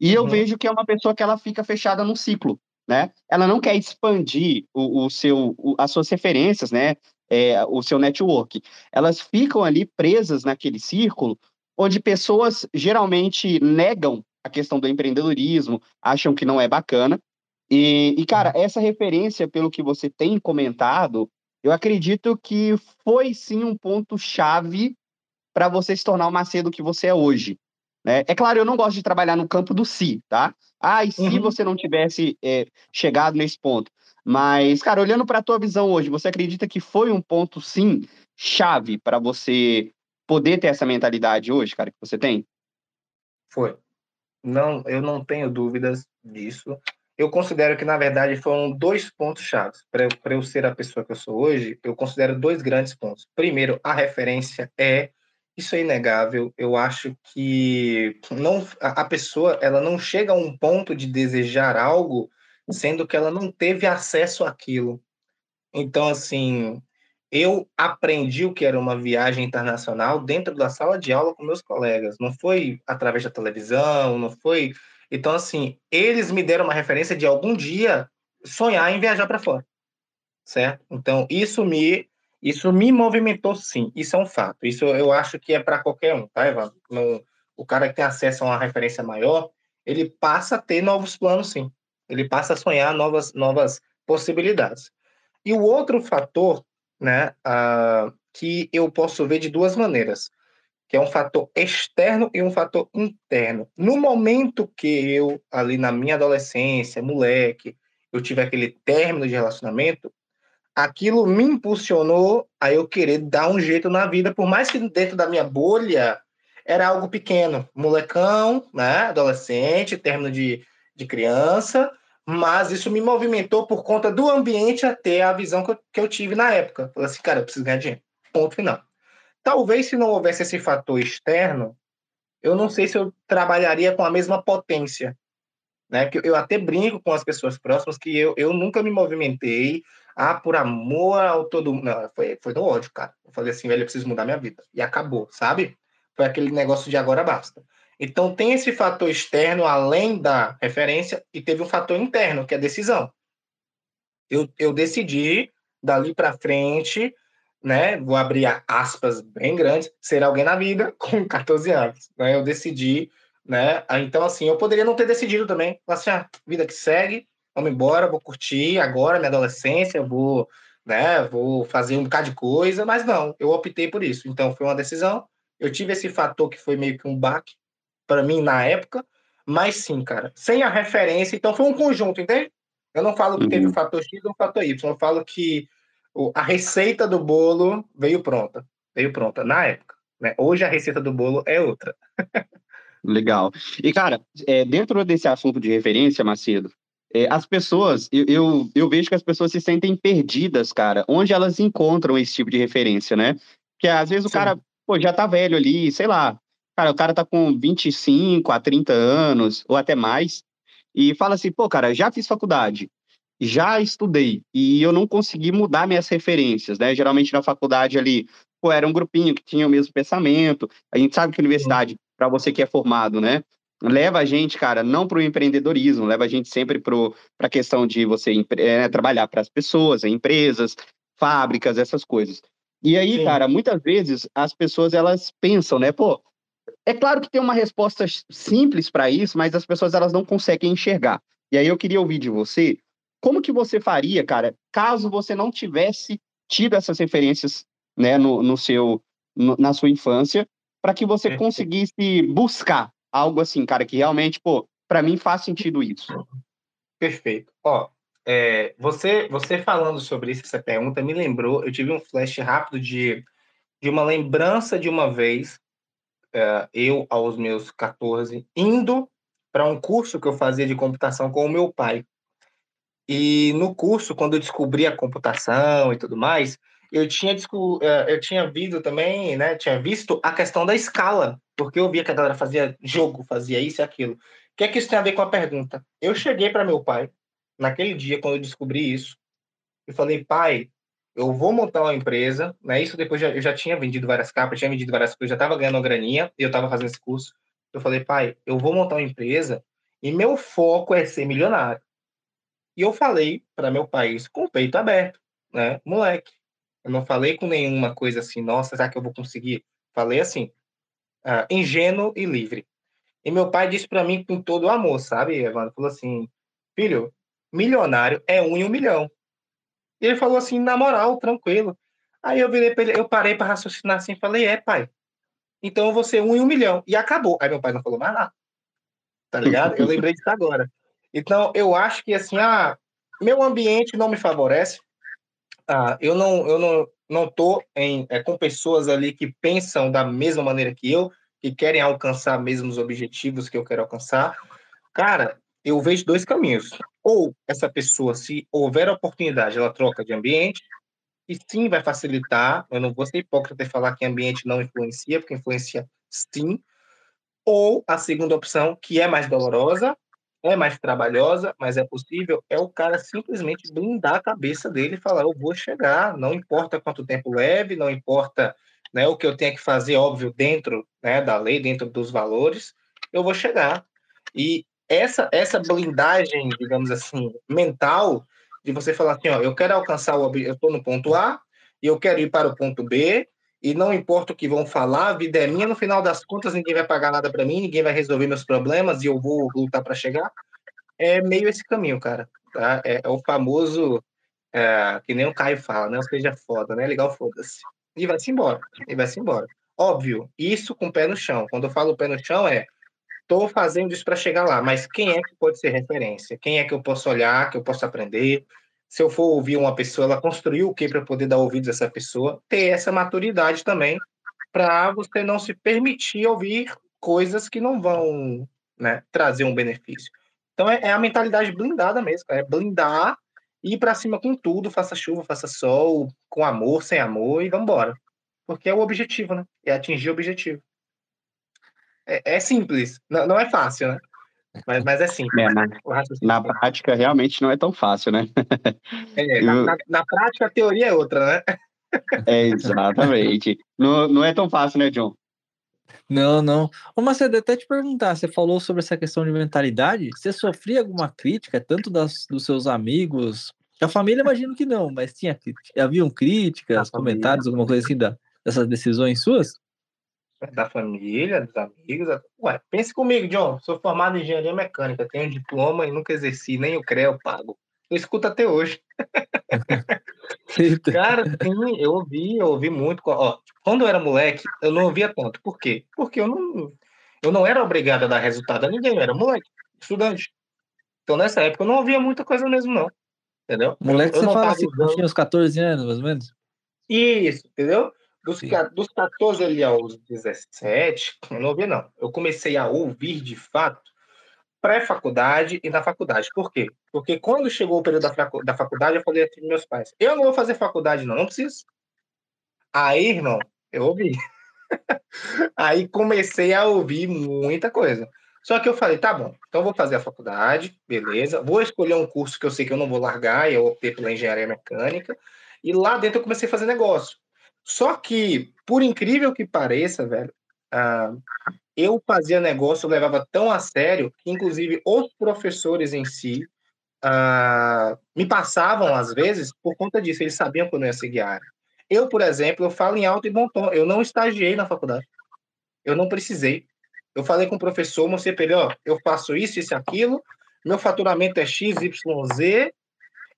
E uhum. eu vejo que é uma pessoa que ela fica fechada num ciclo, né? Ela não quer expandir o, o seu, o, as suas referências, né? É, o seu network. Elas ficam ali presas naquele círculo onde pessoas geralmente negam a questão do empreendedorismo, acham que não é bacana. E, e cara, essa referência, pelo que você tem comentado, eu acredito que foi sim um ponto-chave para você se tornar o Macedo que você é hoje. Né? É claro, eu não gosto de trabalhar no campo do si, tá? Ah, e se uhum. você não tivesse é, chegado nesse ponto? Mas, cara, olhando para a tua visão hoje, você acredita que foi um ponto, sim, chave para você poder ter essa mentalidade hoje, cara, que você tem? Foi. Não, eu não tenho dúvidas disso. Eu considero que, na verdade, foram dois pontos chaves. Para eu ser a pessoa que eu sou hoje, eu considero dois grandes pontos. Primeiro, a referência é isso é inegável. Eu acho que não a pessoa ela não chega a um ponto de desejar algo sendo que ela não teve acesso àquilo. Então, assim, eu aprendi o que era uma viagem internacional dentro da sala de aula com meus colegas. Não foi através da televisão, não foi. Então, assim, eles me deram uma referência de algum dia sonhar em viajar para fora, certo? Então, isso me isso me movimentou sim, isso é um fato. Isso eu acho que é para qualquer um, tá, Evandro? No, o cara que tem acesso a uma referência maior, ele passa a ter novos planos, sim. Ele passa a sonhar novas, novas possibilidades. E o outro fator, né, uh, que eu posso ver de duas maneiras, que é um fator externo e um fator interno. No momento que eu, ali na minha adolescência, moleque, eu tive aquele término de relacionamento, aquilo me impulsionou a eu querer dar um jeito na vida, por mais que dentro da minha bolha era algo pequeno, molecão, né, adolescente, término de, de criança, mas isso me movimentou por conta do ambiente até a visão que eu, que eu tive na época. Falei assim, cara, eu preciso ganhar dinheiro. Ponto final. Talvez se não houvesse esse fator externo, eu não sei se eu trabalharia com a mesma potência. Né? Porque eu até brinco com as pessoas próximas que eu, eu nunca me movimentei, ah, por amor ao todo mundo. Foi, foi do ódio, cara. Eu falei assim, velho, eu preciso mudar minha vida. E acabou, sabe? Foi aquele negócio de agora basta. Então tem esse fator externo além da referência e teve um fator interno, que é a decisão. Eu, eu decidi, dali para frente, né, vou abrir aspas bem grandes, ser alguém na vida com 14 anos. Né? Eu decidi, né? Então, assim, eu poderia não ter decidido também. Assim, ah, vida que segue, vamos embora, vou curtir agora minha adolescência, vou, né, vou fazer um bocado de coisa, mas não, eu optei por isso. Então foi uma decisão. Eu tive esse fator que foi meio que um baque para mim na época, mas sim, cara, sem a referência, então foi um conjunto, entende? Eu não falo que teve o uhum. fator X ou o fator Y, eu falo que a receita do bolo veio pronta, veio pronta na época. Né? Hoje a receita do bolo é outra. Legal. E, cara, é, dentro desse assunto de referência, Macedo, é, as pessoas, eu, eu, eu, vejo que as pessoas se sentem perdidas, cara, onde elas encontram esse tipo de referência, né? Que às vezes o Sim. cara, pô, já tá velho ali, sei lá, cara, o cara tá com 25 a 30 anos, ou até mais, e fala assim, pô, cara, já fiz faculdade, já estudei, e eu não consegui mudar minhas referências, né? Geralmente na faculdade ali, pô, era um grupinho que tinha o mesmo pensamento, a gente sabe que a universidade, para você que é formado, né? leva a gente, cara, não para o empreendedorismo, leva a gente sempre para a questão de você é, trabalhar para as pessoas, empresas, fábricas, essas coisas. E aí, Sim. cara, muitas vezes as pessoas elas pensam, né, pô, é claro que tem uma resposta simples para isso, mas as pessoas elas não conseguem enxergar. E aí eu queria ouvir de você, como que você faria, cara, caso você não tivesse tido essas referências, né, no, no seu, no, na sua infância, para que você conseguisse buscar algo assim, cara, que realmente, pô, para mim faz sentido isso. Perfeito. Ó, é, você, você falando sobre isso, essa pergunta, me lembrou, eu tive um flash rápido de, de uma lembrança de uma vez, é, eu, aos meus 14, indo para um curso que eu fazia de computação com o meu pai. E no curso, quando eu descobri a computação e tudo mais, eu tinha, é, eu tinha visto também, né? Tinha visto a questão da escala, porque eu via que a galera fazia jogo, fazia isso e aquilo. O que é que isso tem a ver com a pergunta? Eu cheguei para meu pai, naquele dia, quando eu descobri isso, e falei, pai, eu vou montar uma empresa, né? Isso depois já, eu já tinha vendido várias capas, tinha vendido várias coisas, já estava ganhando uma graninha, e eu estava fazendo esse curso. Eu falei, pai, eu vou montar uma empresa e meu foco é ser milionário. E eu falei para meu pai isso com o peito aberto, né? Moleque, eu não falei com nenhuma coisa assim, nossa, será que eu vou conseguir? Falei assim, uh, ingênuo e livre. E meu pai disse para mim com todo o amor, sabe, Evandro? Falou assim, filho, milionário é um em um milhão. E ele falou assim, na moral, tranquilo. Aí eu virei ele, eu parei para raciocinar assim, falei, é, pai, então eu vou ser um em um milhão. E acabou. Aí meu pai não falou mais nada. Tá ligado? Eu lembrei disso agora. Então, eu acho que, assim, ah, meu ambiente não me favorece, ah, eu não eu não não tô em, é, com pessoas ali que pensam da mesma maneira que eu, que querem alcançar mesmo os objetivos que eu quero alcançar. Cara, eu vejo dois caminhos. Ou essa pessoa, se houver oportunidade, ela troca de ambiente, e sim vai facilitar. Eu não vou ser hipócrita e falar que ambiente não influencia, porque influencia sim. Ou a segunda opção, que é mais dolorosa, é mais trabalhosa, mas é possível, é o cara simplesmente blindar a cabeça dele e falar: eu vou chegar, não importa quanto tempo leve, não importa né, o que eu tenha que fazer, óbvio, dentro né, da lei, dentro dos valores, eu vou chegar. E essa, essa blindagem, digamos assim, mental, de você falar assim: ó, eu quero alcançar o eu estou no ponto A e eu quero ir para o ponto B, e não importa o que vão falar, a vida é minha, no final das contas ninguém vai pagar nada para mim, ninguém vai resolver meus problemas e eu vou lutar para chegar. É meio esse caminho, cara. Tá? É, é o famoso, é, que nem o Caio fala, né? Ou seja, foda, né? Legal, foda-se. E vai-se embora, e vai-se embora. Óbvio, isso com o pé no chão. Quando eu falo pé no chão, é estou fazendo isso para chegar lá, mas quem é que pode ser referência? Quem é que eu posso olhar, que eu posso aprender? Se eu for ouvir uma pessoa, ela construiu o que para poder dar ouvidos a essa pessoa, ter essa maturidade também para você não se permitir ouvir coisas que não vão né, trazer um benefício. Então é, é a mentalidade blindada mesmo, é blindar, ir para cima com tudo, faça chuva, faça sol, com amor, sem amor e vamos embora. Porque é o objetivo, né? É atingir o objetivo. É, é simples, não, não é fácil, né? Mas, mas é simples. É, na, na prática, realmente não é tão fácil, né? É, Eu... na, na, na, prática, a teoria é outra, né? É, exatamente. não, não é tão fácil, né, John? Não, não. Ô, Macedo, até te perguntar, você falou sobre essa questão de mentalidade, você sofria alguma crítica, tanto das, dos seus amigos, da família imagino que não, mas tinha, haviam críticas, comentários, alguma coisa assim da, dessas decisões suas? Da família, dos amigos. Ué, pense comigo, John. Sou formado em engenharia mecânica, tenho um diploma e nunca exerci, nem o CREA eu pago. Eu escuto até hoje. Cara, sim, eu ouvi, eu ouvi muito. Ó, quando eu era moleque, eu não ouvia tanto. Por quê? Porque eu não, eu não era obrigado a dar resultado a ninguém, eu era moleque, estudante. Então, nessa época, eu não ouvia muita coisa mesmo, não. Entendeu? Moleque, eu, eu você fala assim, usando... tinha uns 14 anos, mais ou menos? Isso, entendeu? Dos, dos 14 ali aos 17, eu não ouvi, não. Eu comecei a ouvir de fato pré-faculdade e na faculdade. Por quê? Porque quando chegou o período da, facu da faculdade, eu falei assim para meus pais: eu não vou fazer faculdade, não, não preciso. Aí, irmão, eu ouvi. Aí comecei a ouvir muita coisa. Só que eu falei, tá bom, então vou fazer a faculdade, beleza. Vou escolher um curso que eu sei que eu não vou largar, e eu optei pela engenharia mecânica. E lá dentro eu comecei a fazer negócio. Só que, por incrível que pareça, velho, uh, eu fazia negócio, eu levava tão a sério que, inclusive, os professores em si uh, me passavam, às vezes, por conta disso. Eles sabiam que eu não ia seguir a área. Eu, por exemplo, eu falo em alto e bom tom. Eu não estagiei na faculdade. Eu não precisei. Eu falei com o professor, mostrei para ele, ó, eu faço isso, isso e aquilo, meu faturamento é X, Y, Z,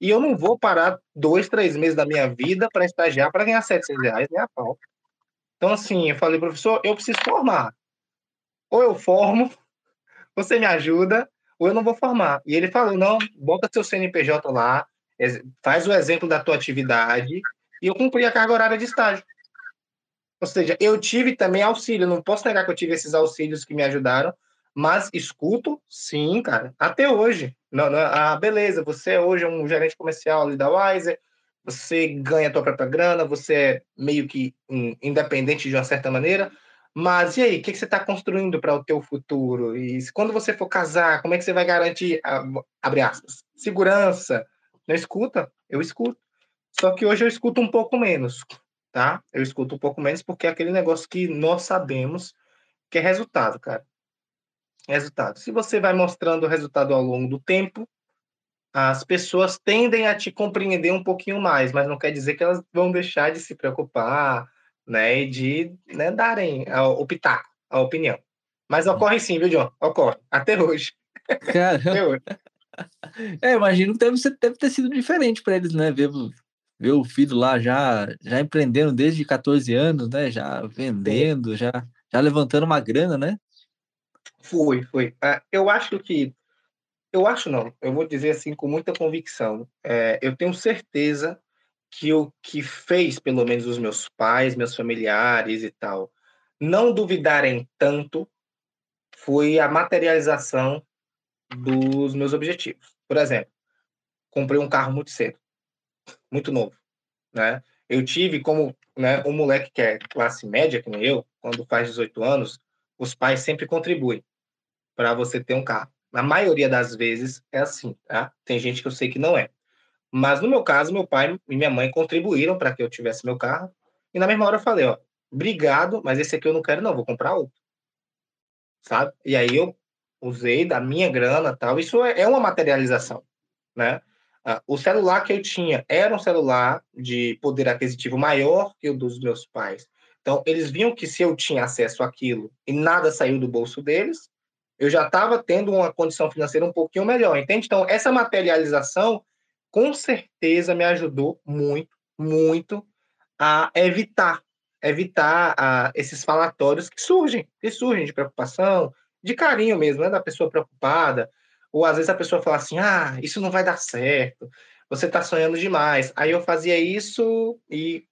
e eu não vou parar dois, três meses da minha vida para estagiar para ganhar 700 reais, nem a pau. Então, assim, eu falei, professor, eu preciso formar. Ou eu formo, você me ajuda, ou eu não vou formar. E ele falou, não, bota seu CNPJ lá, faz o exemplo da tua atividade, e eu cumpri a carga horária de estágio. Ou seja, eu tive também auxílio, não posso negar que eu tive esses auxílios que me ajudaram, mas escuto, sim, cara, até hoje. Não, não, ah, beleza, você hoje é um gerente comercial ali da Wiser, você ganha a tua própria grana, você é meio que independente de uma certa maneira, mas e aí, o que, que você está construindo para o teu futuro? E quando você for casar, como é que você vai garantir, abre aspas, segurança? Não escuta? Eu escuto. Só que hoje eu escuto um pouco menos, tá? Eu escuto um pouco menos porque é aquele negócio que nós sabemos que é resultado, cara. Resultado. Se você vai mostrando o resultado ao longo do tempo, as pessoas tendem a te compreender um pouquinho mais, mas não quer dizer que elas vão deixar de se preocupar, né, e de né, darem o pitaco, a opinião. Mas ocorre sim, viu, John? Ocorre, até hoje. Cara, até hoje. É, imagino que deve, deve ter sido diferente para eles, né? Ver, ver o filho lá já, já empreendendo desde 14 anos, né? Já vendendo, já, já levantando uma grana, né? Foi, foi. Uh, eu acho que. Eu acho não, eu vou dizer assim com muita convicção. É, eu tenho certeza que o que fez, pelo menos, os meus pais, meus familiares e tal, não duvidarem tanto foi a materialização dos meus objetivos. Por exemplo, comprei um carro muito cedo, muito novo, né? Eu tive como, né, um moleque que é classe média, como eu, quando faz 18 anos, os pais sempre contribuem para você ter um carro. Na maioria das vezes é assim, tá? Tem gente que eu sei que não é. Mas no meu caso, meu pai e minha mãe contribuíram para que eu tivesse meu carro. E na mesma hora eu falei, ó, obrigado, mas esse aqui eu não quero não, vou comprar outro. Sabe? E aí eu usei da minha grana, tal. Isso é, é uma materialização, né? Ah, o celular que eu tinha era um celular de poder aquisitivo maior que o dos meus pais. Então, eles viam que se eu tinha acesso àquilo e nada saiu do bolso deles, eu já estava tendo uma condição financeira um pouquinho melhor, entende? Então, essa materialização com certeza me ajudou muito, muito a evitar, evitar a, esses falatórios que surgem, que surgem de preocupação, de carinho mesmo, né, da pessoa preocupada, ou às vezes a pessoa fala assim, ah, isso não vai dar certo, você está sonhando demais. Aí eu fazia isso e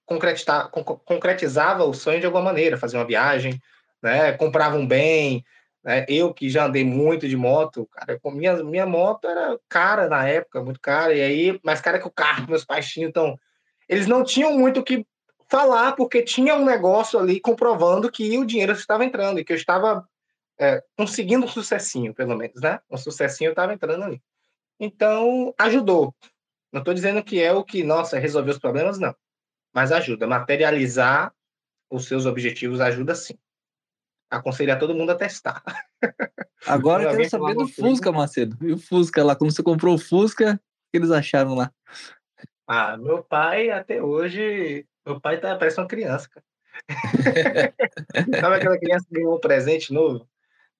concretizava o sonho de alguma maneira, fazia uma viagem, né, comprava um bem, né? Eu que já andei muito de moto, cara, minha, minha moto era cara na época, muito cara, e aí, mais cara que o carro meus pais tinham, então, eles não tinham muito o que falar, porque tinha um negócio ali comprovando que o dinheiro estava entrando, e que eu estava é, conseguindo um sucessinho, pelo menos, né? Um sucessinho estava entrando ali. Então, ajudou. Não estou dizendo que é o que, nossa, resolveu os problemas, não. Mas ajuda. Materializar os seus objetivos ajuda sim aconselho a todo mundo a testar. Agora eu quero saber do Fusca, Macedo. E o Fusca lá, como você comprou o Fusca, o que eles acharam lá? Ah, meu pai até hoje, meu pai tá, parece uma criança, cara. Sabe aquela criança que ganhou um presente novo?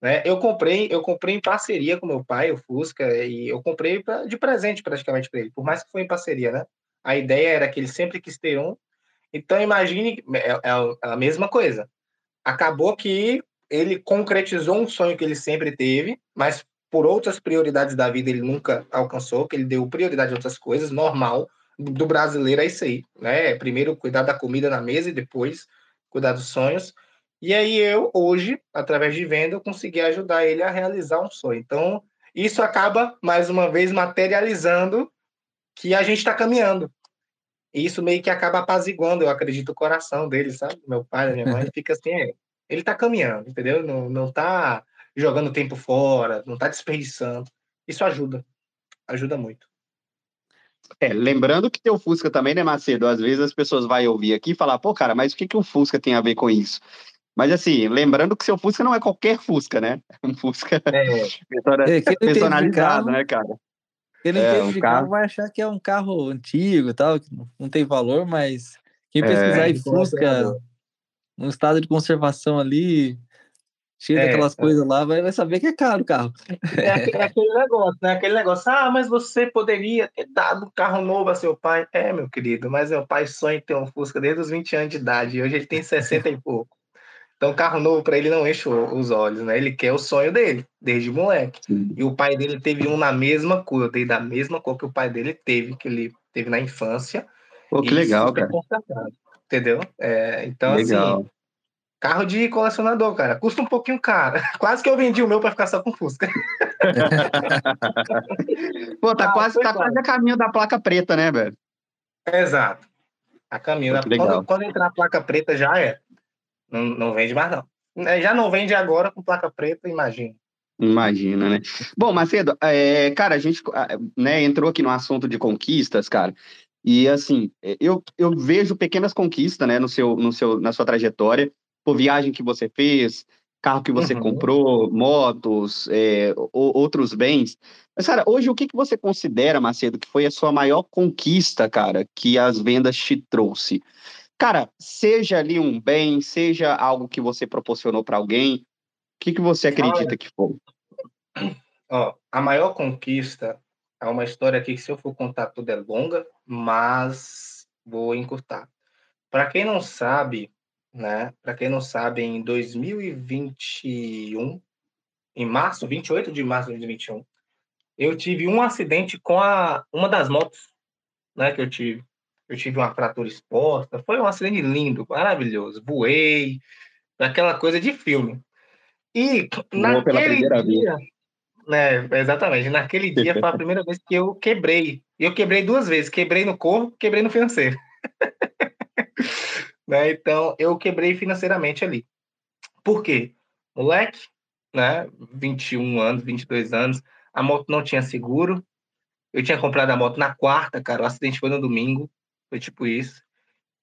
Né? Eu comprei, eu comprei em parceria com meu pai, o Fusca, e eu comprei pra, de presente praticamente para ele, por mais que foi em parceria, né? A ideia era que ele sempre quis ter um. Então imagine, é, é a mesma coisa acabou que ele concretizou um sonho que ele sempre teve, mas por outras prioridades da vida ele nunca alcançou, que ele deu prioridade a outras coisas, normal, do brasileiro é isso aí, né? Primeiro cuidar da comida na mesa e depois cuidar dos sonhos. E aí eu, hoje, através de venda, eu consegui ajudar ele a realizar um sonho. Então, isso acaba, mais uma vez, materializando que a gente está caminhando. E isso meio que acaba apaziguando, eu acredito, o coração dele, sabe? Meu pai, minha mãe, fica assim, é, ele tá caminhando, entendeu? Não, não tá jogando tempo fora, não tá desperdiçando. Isso ajuda, ajuda muito. É, lembrando que teu Fusca também, né, Macedo? Às vezes as pessoas vão ouvir aqui e falar, pô, cara, mas o que, que o Fusca tem a ver com isso? Mas assim, lembrando que seu Fusca não é qualquer Fusca, né? É um Fusca é. personalizado, né, cara? Quem não é, entende um carro... carro vai achar que é um carro antigo tal, que não tem valor, mas quem é, pesquisar é, em Fusca no estado de conservação ali, cheio é, daquelas é. coisas lá, vai, vai saber que é caro o carro. É, é, aquele negócio, né? Aquele negócio, ah, mas você poderia ter dado um carro novo a seu pai. É, meu querido, mas meu pai sonha em ter um Fusca desde os 20 anos de idade, e hoje ele tem 60 e pouco. Então, carro novo para ele não enche os olhos, né? Ele quer o sonho dele, desde moleque. Sim. E o pai dele teve um na mesma cor, eu dei da mesma cor que o pai dele teve, que ele teve na infância. Pô, que legal, cara. Entendeu? É, então, assim, legal. assim, carro de colecionador, cara. Custa um pouquinho caro. Quase que eu vendi o meu para ficar só com Fusca. Pô, tá, ah, quase, tá quase a caminho da placa preta, né, velho? Exato. A caminho. Quando, quando, entrar a placa preta, já é. Não, não vende mais, não. É, já não vende agora com placa preta, imagina. Imagina, né? Bom, Macedo, é, cara, a gente né, entrou aqui no assunto de conquistas, cara, e assim, eu, eu vejo pequenas conquistas, né, no seu, no seu, na sua trajetória, por viagem que você fez, carro que você uhum. comprou, motos, é, outros bens. Mas, cara, hoje o que, que você considera, Macedo, que foi a sua maior conquista, cara, que as vendas te trouxe? Cara, seja ali um bem, seja algo que você proporcionou para alguém, o que, que você acredita que foi? Ó, a maior conquista é uma história aqui que, se eu for contar tudo, é longa, mas vou encurtar. Para quem não sabe, né? Para quem não sabe, em 2021, em março, 28 de março de 2021, eu tive um acidente com a, uma das motos, né, que eu tive. Eu tive uma fratura exposta, foi um acidente lindo, maravilhoso. Voei, aquela coisa de filme. E Voou naquele dia, né, exatamente, naquele dia foi a primeira vez que eu quebrei. Eu quebrei duas vezes, quebrei no corpo, quebrei no financeiro. né? Então, eu quebrei financeiramente ali. Por quê? Moleque, né, 21 anos, 22 anos, a moto não tinha seguro. Eu tinha comprado a moto na quarta, cara. O acidente foi no domingo. Foi tipo isso.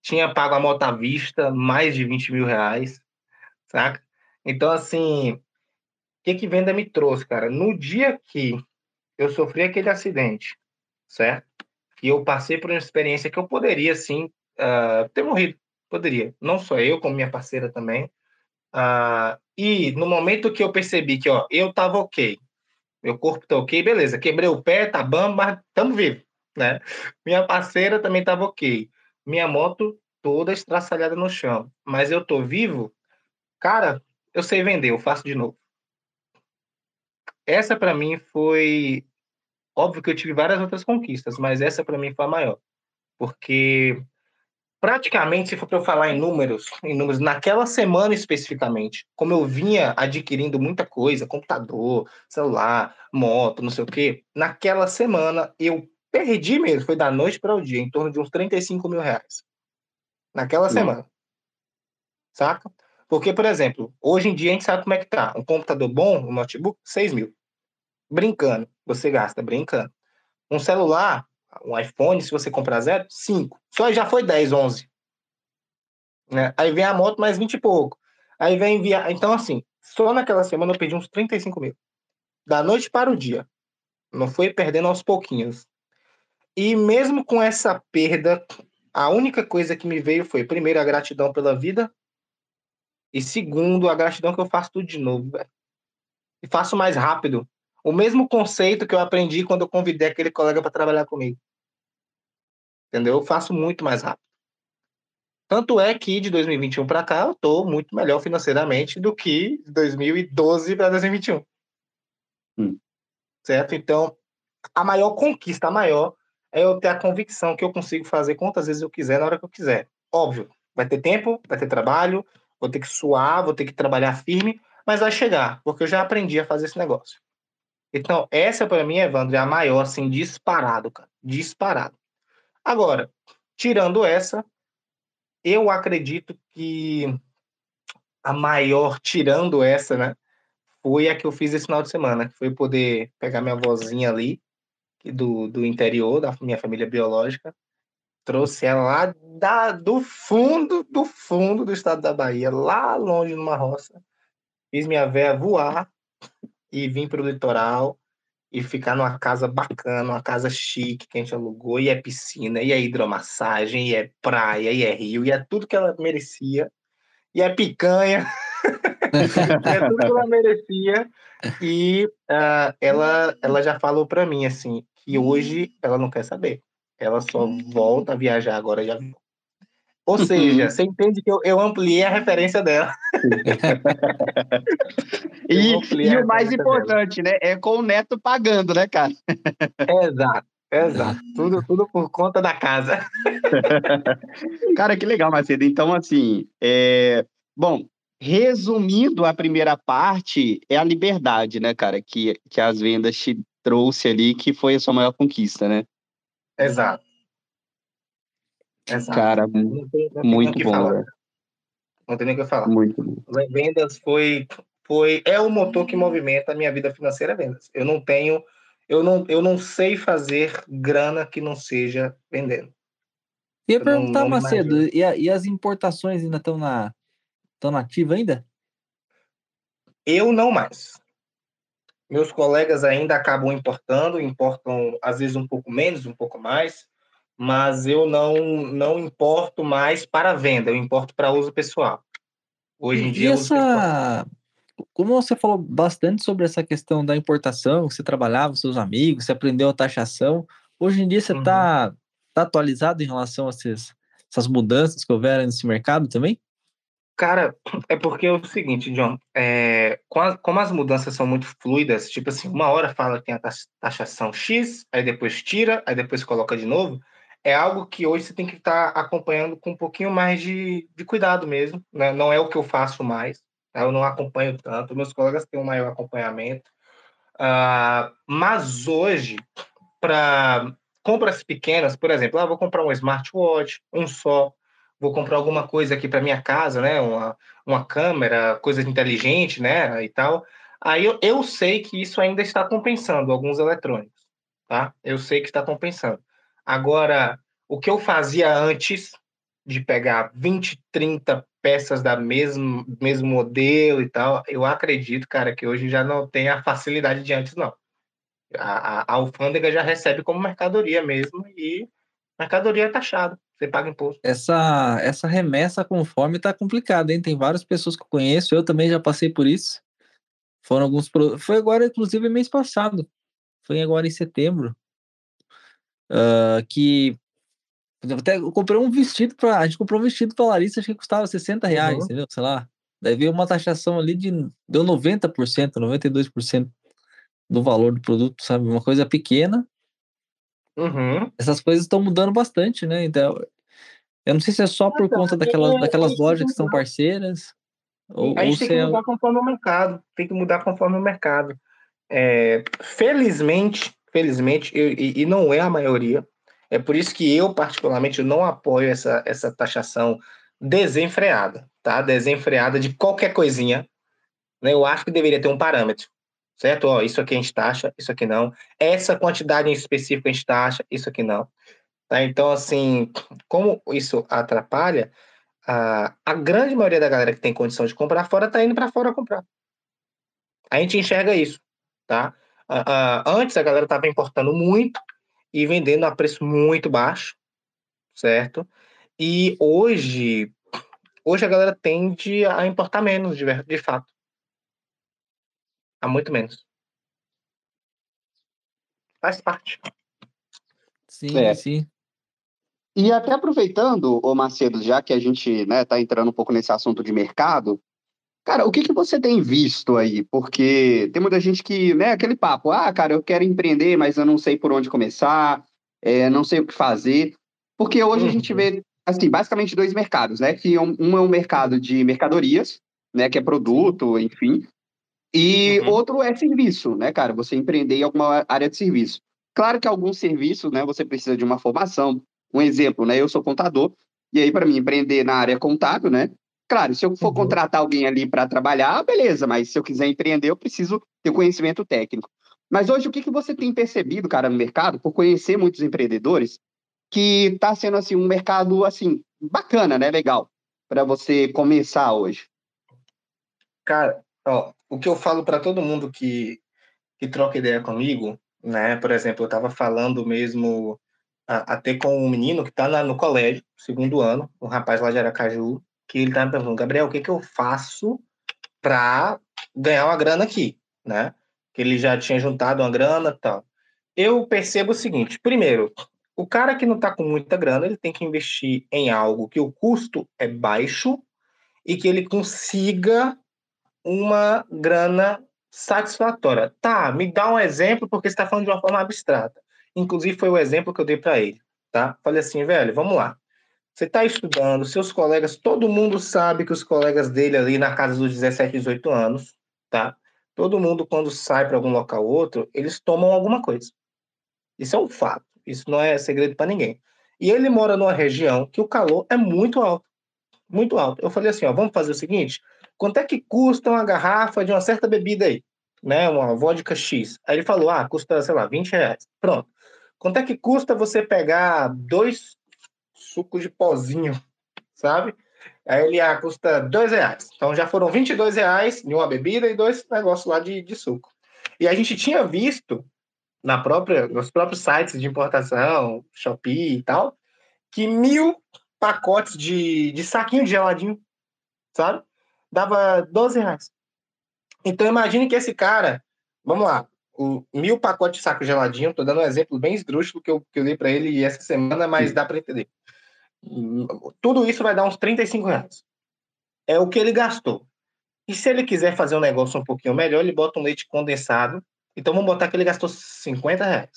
Tinha pago a moto à vista, mais de 20 mil reais, saca? Então, assim, o que, que venda me trouxe, cara? No dia que eu sofri aquele acidente, certo? E eu passei por uma experiência que eu poderia, sim, uh, ter morrido. Poderia. Não só eu, como minha parceira também. Uh, e no momento que eu percebi que, ó, eu tava ok, meu corpo tá ok, beleza. Quebrei o pé, tá bom, mas estamos vivos, né? Minha parceira também tava ok. Minha moto toda estraçalhada no chão. Mas eu tô vivo, cara, eu sei vender, eu faço de novo. Essa para mim foi óbvio que eu tive várias outras conquistas, mas essa para mim foi a maior. Porque praticamente, se for para eu falar em números, em números, naquela semana especificamente, como eu vinha adquirindo muita coisa, computador, celular, moto, não sei o quê, naquela semana eu perdi mesmo, foi da noite para o dia, em torno de uns 35 mil reais. Naquela não. semana. Saca? Porque, por exemplo, hoje em dia a gente sabe como é que tá. Um computador bom, um notebook, 6 mil. Brincando, você gasta brincando. Um celular, um iPhone, se você comprar zero, 5. Só já foi 10, 11. Né? Aí vem a moto mais 20 e pouco. Aí vem enviar. Então, assim, só naquela semana eu perdi uns 35 mil. Da noite para o dia. Não foi perdendo aos pouquinhos. E mesmo com essa perda, a única coisa que me veio foi, primeiro, a gratidão pela vida. E segundo, a gratidão que eu faço tudo de novo, velho. E faço mais rápido. O mesmo conceito que eu aprendi quando eu convidei aquele colega para trabalhar comigo. Entendeu? Eu faço muito mais rápido. Tanto é que de 2021 para cá eu estou muito melhor financeiramente do que de 2012 para 2021. Hum. Certo? Então, a maior conquista, a maior, é eu ter a convicção que eu consigo fazer quantas vezes eu quiser, na hora que eu quiser. Óbvio, vai ter tempo, vai ter trabalho, vou ter que suar, vou ter que trabalhar firme, mas vai chegar, porque eu já aprendi a fazer esse negócio. Então, essa para mim, Evandro, é a maior, assim, disparado, cara. Disparado. Agora, tirando essa, eu acredito que a maior, tirando essa, né, foi a que eu fiz esse final de semana, que foi poder pegar minha vozinha ali, do, do interior, da minha família biológica, trouxe ela lá da, do fundo, do fundo do estado da Bahia, lá longe numa roça, fiz minha véia voar e vim para o litoral e ficar numa casa bacana, uma casa chique que a gente alugou, e é piscina, e é hidromassagem, e é praia, e é rio, e é tudo que ela merecia, e é picanha, é tudo que ela merecia. E uh, ela, ela já falou para mim assim que hoje ela não quer saber. Ela só volta a viajar agora já ou seja, você entende que eu, eu ampliei a referência dela. e, e o mais importante, dela. né? É com o neto pagando, né, cara? Exato. Exato, tudo, tudo por conta da casa. cara, que legal, Macedo. Então, assim, é... bom, resumindo a primeira parte, é a liberdade, né, cara, que, que as vendas te trouxe ali, que foi a sua maior conquista, né? Exato. Exato. Cara, não tem, não muito bom, velho. Não tem nem o que falar. Muito bom. Vendas foi, foi é o motor que movimenta a minha vida financeira, vendas. Eu não tenho, eu não, eu não sei fazer grana que não seja vendendo. Ia eu perguntar, não, não Macedo, e, a, e, as importações ainda estão na, estão na ativa ainda? Eu não mais. Meus colegas ainda acabam importando, importam às vezes um pouco menos, um pouco mais, mas eu não não importo mais para venda, eu importo para uso pessoal. Hoje em dia, essa... como você falou bastante sobre essa questão da importação, você trabalhava com seus amigos, você aprendeu a taxação, hoje em dia você está uhum. tá atualizado em relação a essas, essas mudanças que houveram nesse mercado também? Cara, é porque é o seguinte, John, é, como as mudanças são muito fluidas, tipo assim, uma hora fala que tem a taxação X, aí depois tira, aí depois coloca de novo, é algo que hoje você tem que estar tá acompanhando com um pouquinho mais de, de cuidado mesmo, né? Não é o que eu faço mais, né? eu não acompanho tanto, meus colegas têm um maior acompanhamento, uh, mas hoje, para compras pequenas, por exemplo, ah, vou comprar um smartwatch, um só, vou comprar alguma coisa aqui para minha casa, né? Uma, uma câmera, coisa inteligente, né? E tal. Aí eu, eu sei que isso ainda está compensando alguns eletrônicos, tá? Eu sei que está compensando. Agora, o que eu fazia antes de pegar 20, 30 peças da mesmo, mesmo modelo e tal, eu acredito, cara, que hoje já não tem a facilidade de antes, não. A, a, a alfândega já recebe como mercadoria mesmo e mercadoria é taxada. Você paga imposto. Essa, essa remessa conforme tá complicada, hein? Tem várias pessoas que eu conheço, eu também já passei por isso. Foram alguns. Foi agora, inclusive, mês passado. Foi agora em setembro. Uh, que. Até eu comprei um vestido para A gente comprou um vestido pra Larissa, acho que custava 60 reais, uhum. entendeu? Sei lá. Daí veio uma taxação ali de. Deu 90%, 92% do valor do produto, sabe? Uma coisa pequena Uhum. Essas coisas estão mudando bastante, né? Então, eu não sei se é só por conta daquelas, daquelas lojas que são parceiras. Ou, a gente tem que é mudar conforme o mercado. Tem que mudar conforme o mercado. É, felizmente, felizmente, eu, e, e, não é a maioria, é por isso que eu, particularmente, não apoio essa, essa taxação desenfreada, tá? Desenfreada de qualquer coisinha. Né? Eu acho que deveria ter um parâmetro certo? Ó, isso aqui a gente taxa, isso aqui não. Essa quantidade em específico a gente taxa, isso aqui não. Tá? Então, assim, como isso atrapalha, a, a grande maioria da galera que tem condição de comprar fora está indo para fora comprar. A gente enxerga isso, tá? antes a galera estava importando muito e vendendo a preço muito baixo, certo? E hoje, hoje a galera tende a importar menos, de, de fato. Há muito menos. Faz parte. Sim, é. sim. E até aproveitando, o Macedo, já que a gente está né, tá entrando um pouco nesse assunto de mercado, cara, o que, que você tem visto aí? Porque tem muita gente que, né, aquele papo, ah, cara, eu quero empreender, mas eu não sei por onde começar, é, não sei o que fazer. Porque hoje uhum. a gente vê, assim, basicamente dois mercados, né? Que um, um é um mercado de mercadorias, né, que é produto, enfim, e uhum. outro é serviço, né, cara? Você empreender em alguma área de serviço. Claro que alguns serviços, né, você precisa de uma formação. Um exemplo, né? Eu sou contador, e aí, para mim, empreender na área contábil, né? Claro, se eu for uhum. contratar alguém ali para trabalhar, beleza, mas se eu quiser empreender, eu preciso ter conhecimento técnico. Mas hoje, o que, que você tem percebido, cara, no mercado, por conhecer muitos empreendedores, que está sendo, assim, um mercado, assim, bacana, né? Legal, para você começar hoje? Cara, Ó, o que eu falo para todo mundo que, que troca ideia comigo, né? Por exemplo, eu estava falando mesmo até com um menino que está no colégio, segundo ano, um rapaz lá de Aracaju, que ele tá me perguntando, Gabriel, o que, que eu faço para ganhar uma grana aqui, né? Que ele já tinha juntado uma grana tal. Eu percebo o seguinte: primeiro, o cara que não está com muita grana, ele tem que investir em algo que o custo é baixo e que ele consiga uma grana satisfatória. Tá, me dá um exemplo, porque você está falando de uma forma abstrata. Inclusive, foi o exemplo que eu dei para ele. Tá? Falei assim, velho, vamos lá. Você está estudando, seus colegas, todo mundo sabe que os colegas dele ali na casa dos 17, 18 anos, tá? Todo mundo, quando sai para algum local ou outro, eles tomam alguma coisa. Isso é um fato. Isso não é segredo para ninguém. E ele mora numa região que o calor é muito alto. Muito alto. Eu falei assim: ó, vamos fazer o seguinte: quanto é que custa uma garrafa de uma certa bebida aí? Né, uma vodka X. Aí ele falou: ah, custa, sei lá, 20 reais. Pronto. Quanto é que custa você pegar dois sucos de pozinho, sabe? Aí ele ah, custa dois reais. Então já foram 22 reais em uma bebida e dois negócios lá de, de suco. E a gente tinha visto na própria, nos próprios sites de importação, Shopee e tal, que mil pacotes de, de saquinho de geladinho, sabe? Dava 12 reais. Então imagine que esse cara, vamos lá, o mil pacotes de saco geladinho, tô dando um exemplo bem esdrúxulo que eu, que eu dei para ele essa semana, mas dá para entender. Tudo isso vai dar uns 35 reais. É o que ele gastou. E se ele quiser fazer um negócio um pouquinho melhor, ele bota um leite condensado. Então vamos botar que ele gastou 50 reais.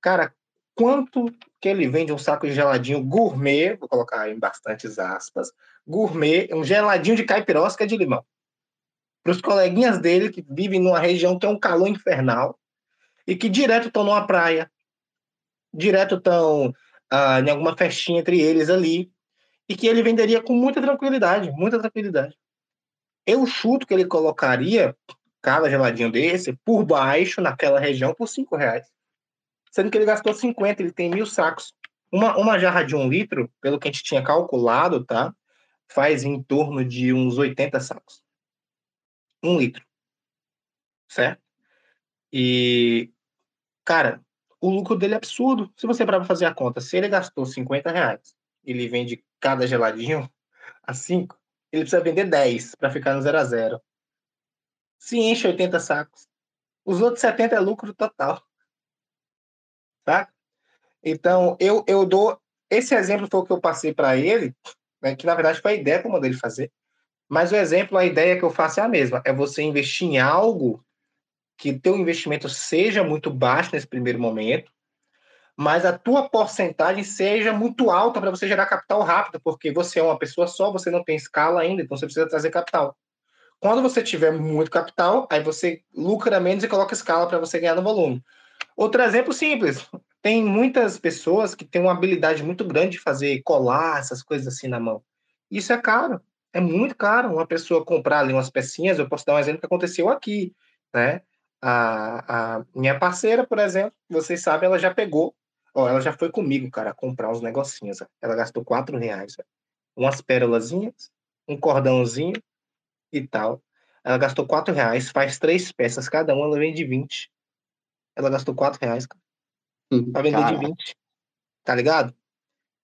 Cara, quanto que ele vende um saco de geladinho gourmet, vou colocar em bastantes aspas, gourmet, um geladinho de caipirosca de limão. Para os coleguinhas dele que vivem numa região que tem um calor infernal e que direto estão numa praia, direto estão ah, em alguma festinha entre eles ali, e que ele venderia com muita tranquilidade, muita tranquilidade. Eu chuto que ele colocaria cada geladinho desse por baixo naquela região por cinco reais. Sendo que ele gastou 50, ele tem mil sacos. Uma, uma jarra de um litro, pelo que a gente tinha calculado, tá? Faz em torno de uns 80 sacos. Um litro. Certo? E, cara, o lucro dele é absurdo. Se você para fazer a conta, se ele gastou 50 reais, ele vende cada geladinho a 5, ele precisa vender 10 para ficar no 0 a 0. Se enche 80 sacos. Os outros 70 é lucro total. Tá? Então, eu, eu dou. Esse exemplo foi o que eu passei para ele, né, que na verdade foi a ideia que eu mandei ele fazer. Mas o exemplo, a ideia que eu faço é a mesma: é você investir em algo que teu investimento seja muito baixo nesse primeiro momento, mas a tua porcentagem seja muito alta para você gerar capital rápido, porque você é uma pessoa só, você não tem escala ainda, então você precisa trazer capital. Quando você tiver muito capital, aí você lucra menos e coloca escala para você ganhar no volume. Outro exemplo simples: tem muitas pessoas que têm uma habilidade muito grande de fazer colar essas coisas assim na mão. Isso é caro, é muito caro. Uma pessoa comprar ali umas pecinhas, eu posso dar um exemplo que aconteceu aqui, né? A, a minha parceira, por exemplo, vocês sabem, ela já pegou, ó, ela já foi comigo, cara, comprar uns negocinhos. Ela gastou quatro reais, umas pérolazinhas, um cordãozinho e tal. Ela gastou quatro reais, faz três peças cada uma, ela vende 20. Ela gastou quatro reais, cara. Hum, pra vender de 20. Tá ligado?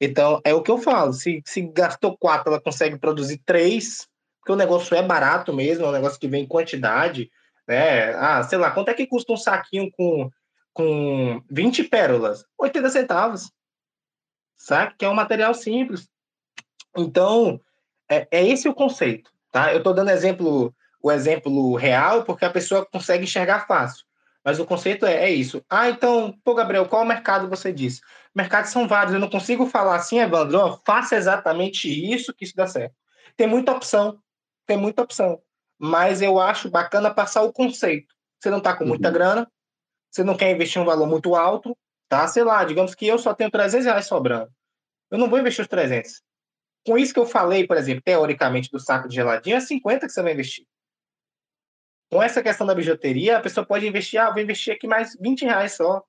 Então, é o que eu falo. Se, se gastou quatro, ela consegue produzir três, porque o negócio é barato mesmo, é um negócio que vem em quantidade né? Ah, sei lá, quanto é que custa um saquinho com, com 20 pérolas? 80 centavos. Sabe? Que é um material simples. Então, é, é esse o conceito, tá? Eu estou dando exemplo, o exemplo real porque a pessoa consegue enxergar fácil. Mas o conceito é, é isso. Ah, então, pô, Gabriel, qual mercado você disse? Mercados são vários. Eu não consigo falar assim, Evandro, ó, faça exatamente isso que isso dá certo. Tem muita opção. Tem muita opção mas eu acho bacana passar o conceito. Você não está com muita uhum. grana, você não quer investir um valor muito alto, tá? Sei lá, digamos que eu só tenho 300 reais sobrando. Eu não vou investir os 300. Com isso que eu falei, por exemplo, teoricamente do saco de geladinho, é 50 que você vai investir. Com essa questão da bijuteria, a pessoa pode investir, ah, vou investir aqui mais 20 reais só,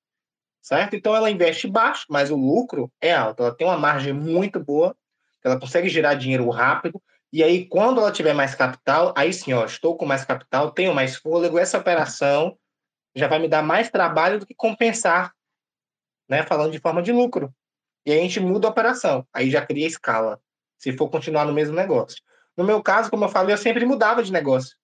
certo? Então ela investe baixo, mas o lucro é alto. Ela tem uma margem muito boa, ela consegue gerar dinheiro rápido, e aí, quando ela tiver mais capital, aí sim, ó, estou com mais capital, tenho mais fôlego, essa operação já vai me dar mais trabalho do que compensar, né? Falando de forma de lucro. E aí a gente muda a operação, aí já cria escala, se for continuar no mesmo negócio. No meu caso, como eu falei, eu sempre mudava de negócio.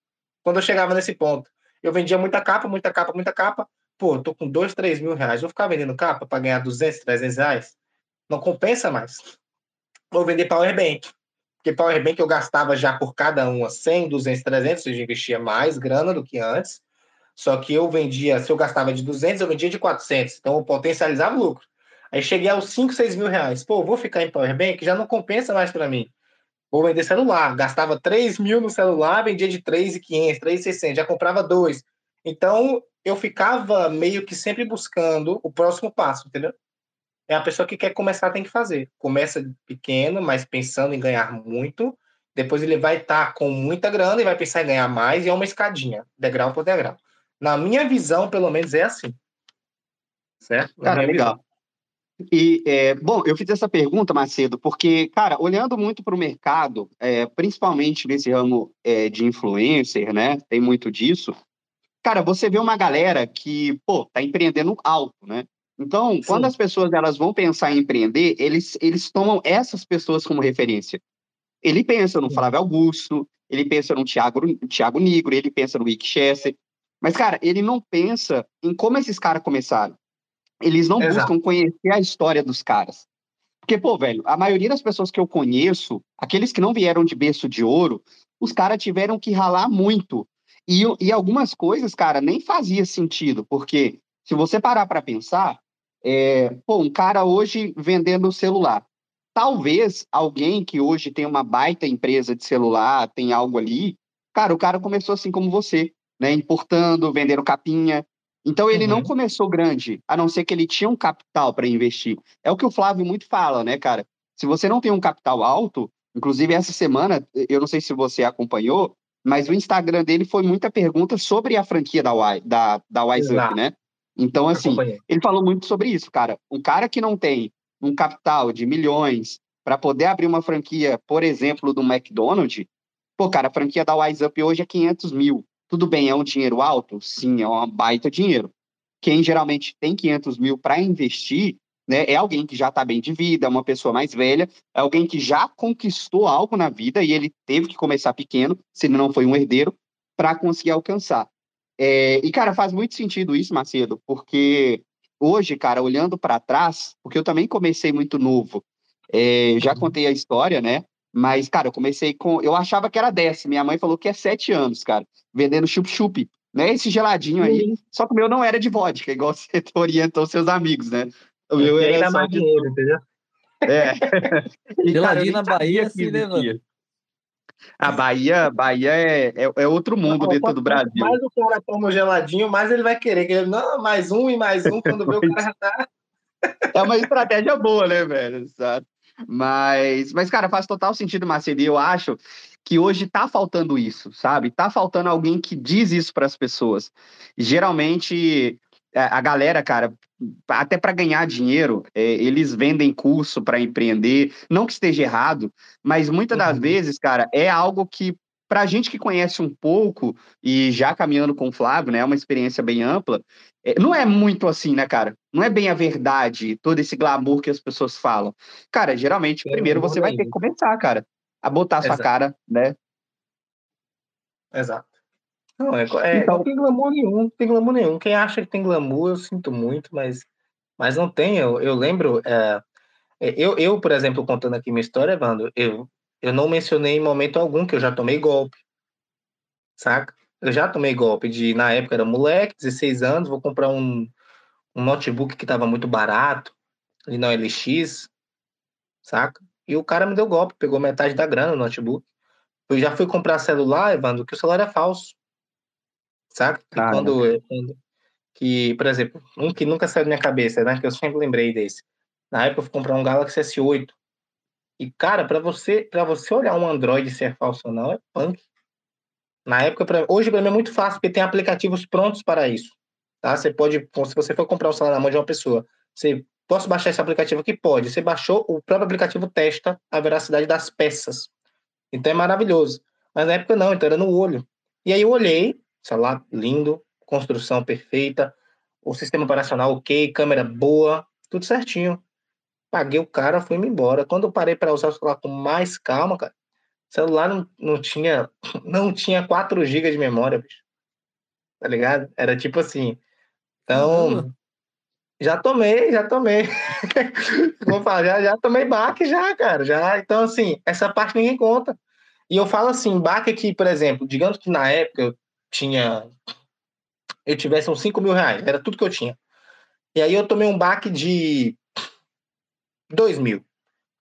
Quando eu chegava nesse ponto, eu vendia muita capa, muita capa, muita capa. Pô, tô com dois, três mil reais, vou ficar vendendo capa para ganhar 200, 300 reais? Não compensa mais. Vou vender Powerbank porque Powerbank eu gastava já por cada uma 100, 200, 300, ou seja, investia mais grana do que antes. Só que eu vendia, se eu gastava de 200, eu vendia de 400. Então eu potencializava o lucro. Aí cheguei aos 5, 6 mil reais. Pô, vou ficar em Powerbank, já não compensa mais para mim. Vou vender celular. Gastava 3 mil no celular, vendia de 3,500, 3,600, já comprava dois. Então eu ficava meio que sempre buscando o próximo passo, entendeu? é a pessoa que quer começar, tem que fazer. Começa pequeno, mas pensando em ganhar muito. Depois ele vai estar tá com muita grana e vai pensar em ganhar mais, e é uma escadinha, degrau por degrau. Na minha visão, pelo menos, é assim. Certo? Cara, legal. E, é, bom, eu fiz essa pergunta, Macedo, porque, cara, olhando muito para o mercado, é, principalmente nesse ramo é, de influencer, né? Tem muito disso. Cara, você vê uma galera que, pô, tá empreendendo alto, né? Então, Sim. quando as pessoas elas vão pensar em empreender, eles, eles tomam essas pessoas como referência. Ele pensa no Flávio Augusto, ele pensa no Thiago, Thiago Nigro, ele pensa no Rick Chester. Mas, cara, ele não pensa em como esses caras começaram. Eles não Exato. buscam conhecer a história dos caras. Porque, pô, velho, a maioria das pessoas que eu conheço, aqueles que não vieram de berço de ouro, os caras tiveram que ralar muito. E, e algumas coisas, cara, nem fazia sentido, porque se você parar para pensar, é, pô, um cara hoje vendendo celular. Talvez alguém que hoje tem uma baita empresa de celular, tem algo ali, cara, o cara começou assim como você, né? Importando, vendendo capinha. Então ele uhum. não começou grande, a não ser que ele tinha um capital para investir. É o que o Flávio muito fala, né, cara? Se você não tem um capital alto, inclusive essa semana, eu não sei se você acompanhou, mas o Instagram dele foi muita pergunta sobre a franquia da, y, da, da Wise Up, né? Então, assim, ele falou muito sobre isso, cara. Um cara que não tem um capital de milhões para poder abrir uma franquia, por exemplo, do McDonald's, pô, cara, a franquia da Wise Up hoje é 500 mil. Tudo bem, é um dinheiro alto? Sim, é um baita dinheiro. Quem geralmente tem 500 mil para investir, né, é alguém que já está bem de vida, é uma pessoa mais velha, é alguém que já conquistou algo na vida e ele teve que começar pequeno, se ele não foi um herdeiro, para conseguir alcançar. É, e, cara, faz muito sentido isso, Macedo, porque hoje, cara, olhando para trás, porque eu também comecei muito novo, é, já uhum. contei a história, né? Mas, cara, eu comecei com. Eu achava que era 10. Minha mãe falou que é 7 anos, cara, vendendo chup-chup, né? Esse geladinho aí. Uhum. Só que o meu não era de vodka, igual você orientou seus amigos, né? O meu era só de. Entendeu? É. Geladinho na Bahia se levando. A Bahia, Bahia é, é, é outro mundo não, dentro do Brasil. Mais o cara toma geladinho, mais ele vai querer. Que não, mais um e mais um, quando vê o cara já tá. É uma estratégia boa, né, velho? Mas, mas, cara, faz total sentido, Macedo. E eu acho que hoje tá faltando isso, sabe? Tá faltando alguém que diz isso para as pessoas. Geralmente, a galera, cara, até para ganhar dinheiro, é, eles vendem curso para empreender, não que esteja errado, mas muitas das uhum. vezes, cara, é algo que para a gente que conhece um pouco e já caminhando com o Flávio, né, é uma experiência bem ampla, é, não é muito assim, né, cara? Não é bem a verdade, todo esse glamour que as pessoas falam. Cara, geralmente, primeiro você vai ter que começar, cara, a botar a sua cara, né? Exato. Não, é, é, então, não tem glamour nenhum, não tem glamour nenhum. Quem acha que tem glamour, eu sinto muito, mas, mas não tem. Eu, eu lembro, é, eu, eu, por exemplo, contando aqui minha história, Evandro, eu, eu não mencionei em momento algum que eu já tomei golpe, saca? Eu já tomei golpe de, na época era moleque, 16 anos, vou comprar um, um notebook que estava muito barato, ali na LX, saca? E o cara me deu golpe, pegou metade da grana no notebook. Eu já fui comprar celular, Evandro, que o celular é falso saca? Ah, quando, quando, que, por exemplo, um que nunca saiu da minha cabeça, né? Que eu sempre lembrei desse. Na época eu fui comprar um Galaxy S8. E, cara, para você, para você olhar um Android se é falso ou não, é punk. Na época, pra, hoje para mim é muito fácil, porque tem aplicativos prontos para isso. Tá? Você pode, se você for comprar um celular na mão de uma pessoa, você posso baixar esse aplicativo aqui? Pode. Você baixou, o próprio aplicativo testa a veracidade das peças. Então é maravilhoso. Mas na época não, então era no olho. E aí eu olhei, celular lindo, construção perfeita, o sistema operacional ok, câmera boa, tudo certinho. Paguei o cara, fui-me embora. Quando eu parei para usar o celular com mais calma, cara, o celular não, não tinha não tinha 4 GB de memória, bicho. Tá ligado? Era tipo assim. Então, uhum. já tomei, já tomei. Vou falar, já, já tomei baque já, cara. Já, então assim, essa parte ninguém conta. E eu falo assim, baque que, por exemplo, digamos que na época eu tinha. Eu tivesse uns 5 mil reais, era tudo que eu tinha. E aí eu tomei um baque de 2 mil.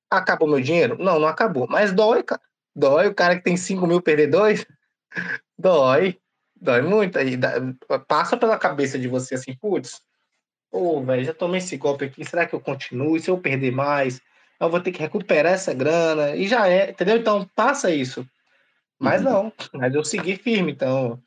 Acabou meu dinheiro? Não, não acabou. Mas dói, cara. Dói. O cara que tem 5 mil perder dois, dói. Dói muito. Aí passa pela cabeça de você assim, putz, Pô, velho, já tomei esse golpe aqui, será que eu continuo? E se eu perder mais? Eu vou ter que recuperar essa grana. E já é, entendeu? Então, passa isso. Mas uhum. não, mas eu segui firme, então.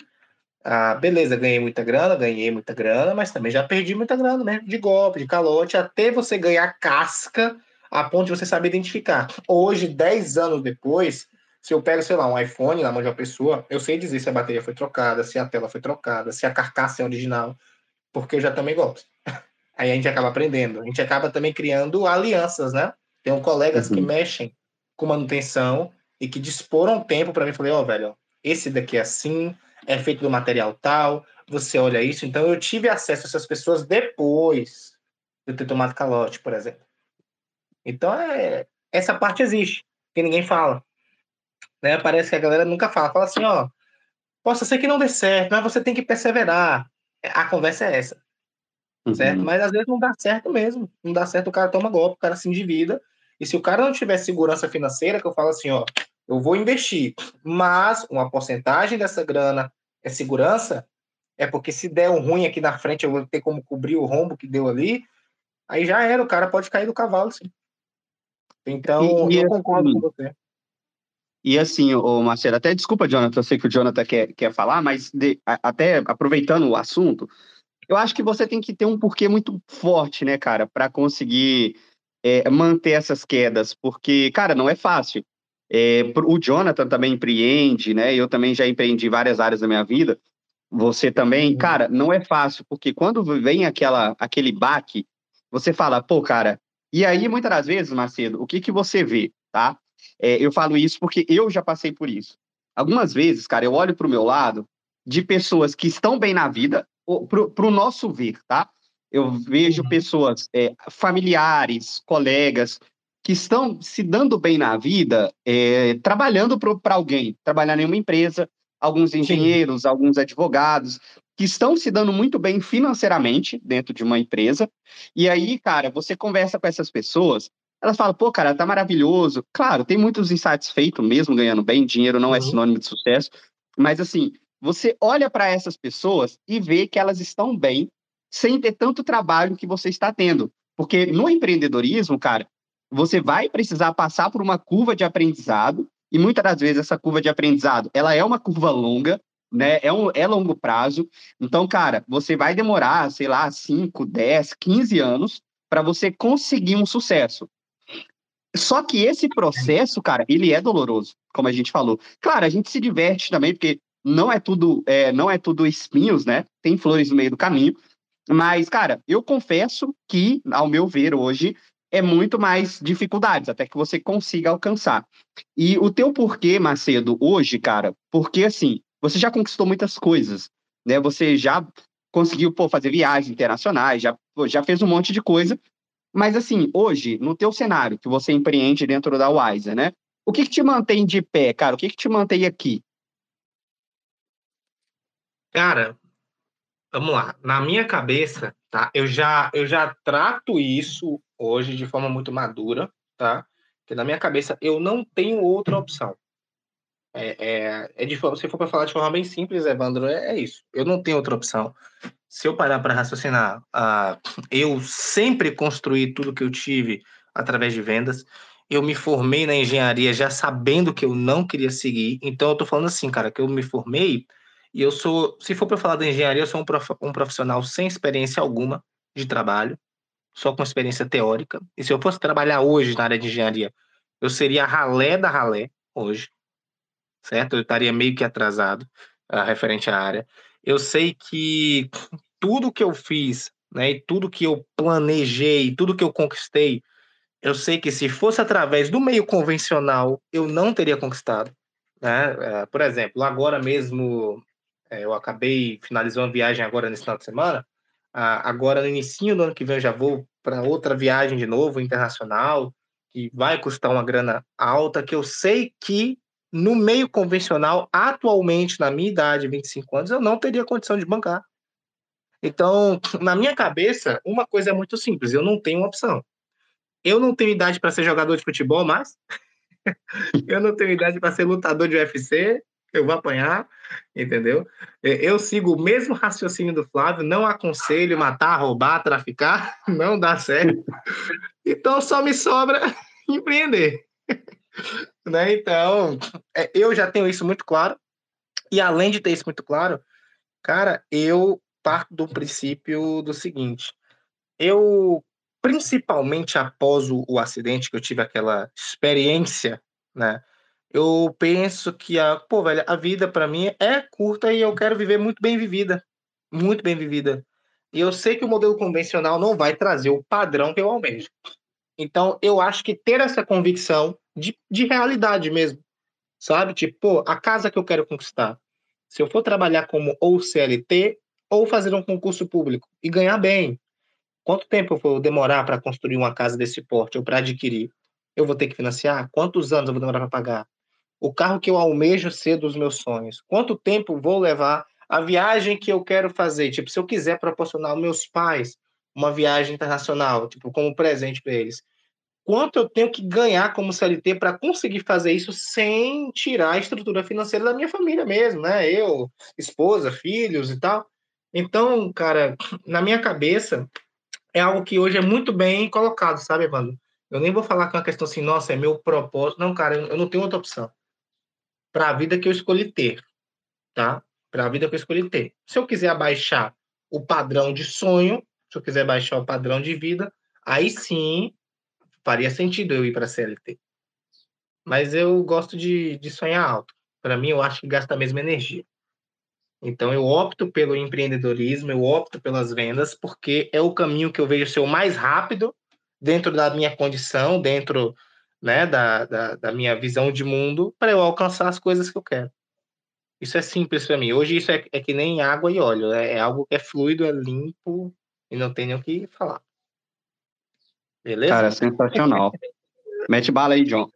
Ah, beleza, ganhei muita grana, ganhei muita grana, mas também já perdi muita grana, né? De golpe, de calote, até você ganhar casca a ponto de você saber identificar. Hoje, 10 anos depois, se eu pego, sei lá, um iPhone na mão de uma pessoa, eu sei dizer se a bateria foi trocada, se a tela foi trocada, se a carcaça é original, porque eu já também gosto. Aí a gente acaba aprendendo. A gente acaba também criando alianças, né? Tem colegas uhum. que mexem com manutenção e que disporam tempo para mim. Falei, ó, oh, velho, esse daqui é assim, é feito do material tal, você olha isso. Então eu tive acesso a essas pessoas depois de eu ter tomado calote, por exemplo. Então é, essa parte existe, que ninguém fala. Né? Parece que a galera nunca fala. Fala assim, ó, possa ser que não dê certo, mas você tem que perseverar. A conversa é essa. Uhum. Certo? Mas às vezes não dá certo mesmo. Não dá certo, o cara toma golpe, o cara se endivida. E se o cara não tiver segurança financeira, que eu falo assim, ó, eu vou investir, mas uma porcentagem dessa grana é segurança, é porque se der um ruim aqui na frente, eu vou ter como cobrir o rombo que deu ali, aí já era, o cara pode cair do cavalo, sim. Então, e, e eu concordo assim, com você. E assim, o Marcelo, até desculpa, Jonathan, eu sei que o Jonathan quer, quer falar, mas de, até aproveitando o assunto, eu acho que você tem que ter um porquê muito forte, né, cara, para conseguir é, manter essas quedas, porque, cara, não é fácil. É, o Jonathan também empreende, né? Eu também já empreendi várias áreas da minha vida. Você também, uhum. cara, não é fácil, porque quando vem aquela, aquele baque, você fala, pô, cara, e aí, muitas das vezes, Macedo, o que, que você vê, tá? É, eu falo isso porque eu já passei por isso. Algumas vezes, cara, eu olho para o meu lado de pessoas que estão bem na vida, para o nosso ver, tá? Eu vejo uhum. pessoas, é, familiares, colegas, que estão se dando bem na vida, é, trabalhando para alguém, trabalhando em uma empresa, alguns engenheiros, Sim. alguns advogados, que estão se dando muito bem financeiramente dentro de uma empresa. E aí, cara, você conversa com essas pessoas, elas falam, pô, cara, tá maravilhoso. Claro, tem muitos insatisfeitos mesmo ganhando bem, dinheiro não é uhum. é sinônimo de sucesso, mas assim, você olha para essas pessoas e vê que elas estão bem sem ter tanto trabalho que você está tendo. Porque no empreendedorismo, cara, você vai precisar passar por uma curva de aprendizado e muitas das vezes essa curva de aprendizado, ela é uma curva longa, né? É, um, é longo prazo. Então, cara, você vai demorar, sei lá, 5, 10, 15 anos para você conseguir um sucesso. Só que esse processo, cara, ele é doloroso, como a gente falou. Claro, a gente se diverte também, porque não é tudo, é, não é tudo espinhos, né? Tem flores no meio do caminho. Mas, cara, eu confesso que, ao meu ver hoje, é muito mais dificuldades até que você consiga alcançar. E o teu porquê, Macedo, hoje, cara, porque assim, você já conquistou muitas coisas, né? Você já conseguiu pô, fazer viagens internacionais, já, já fez um monte de coisa. Mas assim, hoje, no teu cenário que você empreende dentro da Wiser, né? O que, que te mantém de pé, cara? O que, que te mantém aqui? Cara, vamos lá. Na minha cabeça, tá? Eu já, eu já trato isso hoje de forma muito madura, tá? Porque na minha cabeça eu não tenho outra opção. É, é, é de, se for para falar de forma bem simples, Evandro, é, é, isso. Eu não tenho outra opção. Se eu parar para raciocinar, uh, eu sempre construí tudo que eu tive através de vendas. Eu me formei na engenharia já sabendo que eu não queria seguir. Então, eu estou falando assim, cara, que eu me formei e eu sou, se for para falar da engenharia, eu sou um, prof, profissional sem experiência alguma de trabalho, só com experiência teórica. E se eu fosse trabalhar hoje na área de engenharia, eu seria ralé da ralé hoje certo? Eu estaria meio que atrasado uh, referente à área. Eu sei que tudo que eu fiz, né, e tudo que eu planejei, tudo que eu conquistei, eu sei que se fosse através do meio convencional, eu não teria conquistado. Né? Uh, por exemplo, agora mesmo, é, eu acabei finalizando uma viagem agora nesse final de semana, uh, agora no início do ano que vem eu já vou para outra viagem de novo, internacional, que vai custar uma grana alta, que eu sei que no meio convencional, atualmente, na minha idade, 25 anos, eu não teria condição de bancar. Então, na minha cabeça, uma coisa é muito simples: eu não tenho opção. Eu não tenho idade para ser jogador de futebol mais. eu não tenho idade para ser lutador de UFC. Eu vou apanhar, entendeu? Eu sigo o mesmo raciocínio do Flávio, não aconselho matar, roubar, traficar, não dá certo. Então só me sobra empreender. Né? Então, é, eu já tenho isso muito claro. E além de ter isso muito claro, cara, eu parto do princípio do seguinte: eu, principalmente após o, o acidente, que eu tive aquela experiência, né? Eu penso que a, pô, velho, a vida para mim é curta e eu quero viver muito bem vivida, muito bem vivida. E eu sei que o modelo convencional não vai trazer o padrão que eu almejo. Então, eu acho que ter essa convicção de, de realidade mesmo, sabe? Tipo, pô, a casa que eu quero conquistar. Se eu for trabalhar como ou CLT ou fazer um concurso público e ganhar bem, quanto tempo eu vou demorar para construir uma casa desse porte ou para adquirir? Eu vou ter que financiar? Quantos anos eu vou demorar para pagar? O carro que eu almejo ser dos meus sonhos? Quanto tempo vou levar a viagem que eu quero fazer? Tipo, se eu quiser proporcionar aos meus pais uma viagem internacional, tipo, como presente para eles, quanto eu tenho que ganhar como CLT para conseguir fazer isso sem tirar a estrutura financeira da minha família mesmo, né? Eu, esposa, filhos e tal. Então, cara, na minha cabeça, é algo que hoje é muito bem colocado, sabe, Evandro? Eu nem vou falar que é uma questão assim, nossa, é meu propósito. Não, cara, eu não tenho outra opção. Para a vida que eu escolhi ter, tá? Para a vida que eu escolhi ter. Se eu quiser abaixar o padrão de sonho, se eu quiser baixar o padrão de vida, aí sim faria sentido eu ir para a CLT. Mas eu gosto de, de sonhar alto. Para mim, eu acho que gasta a mesma energia. Então, eu opto pelo empreendedorismo, eu opto pelas vendas, porque é o caminho que eu vejo ser o mais rápido, dentro da minha condição, dentro né, da, da, da minha visão de mundo, para eu alcançar as coisas que eu quero. Isso é simples para mim. Hoje, isso é, é, que nem água e óleo. É, é algo que é fluido, é limpo e não tem nem o que falar. Beleza? Cara, sensacional. Mete bala aí, John.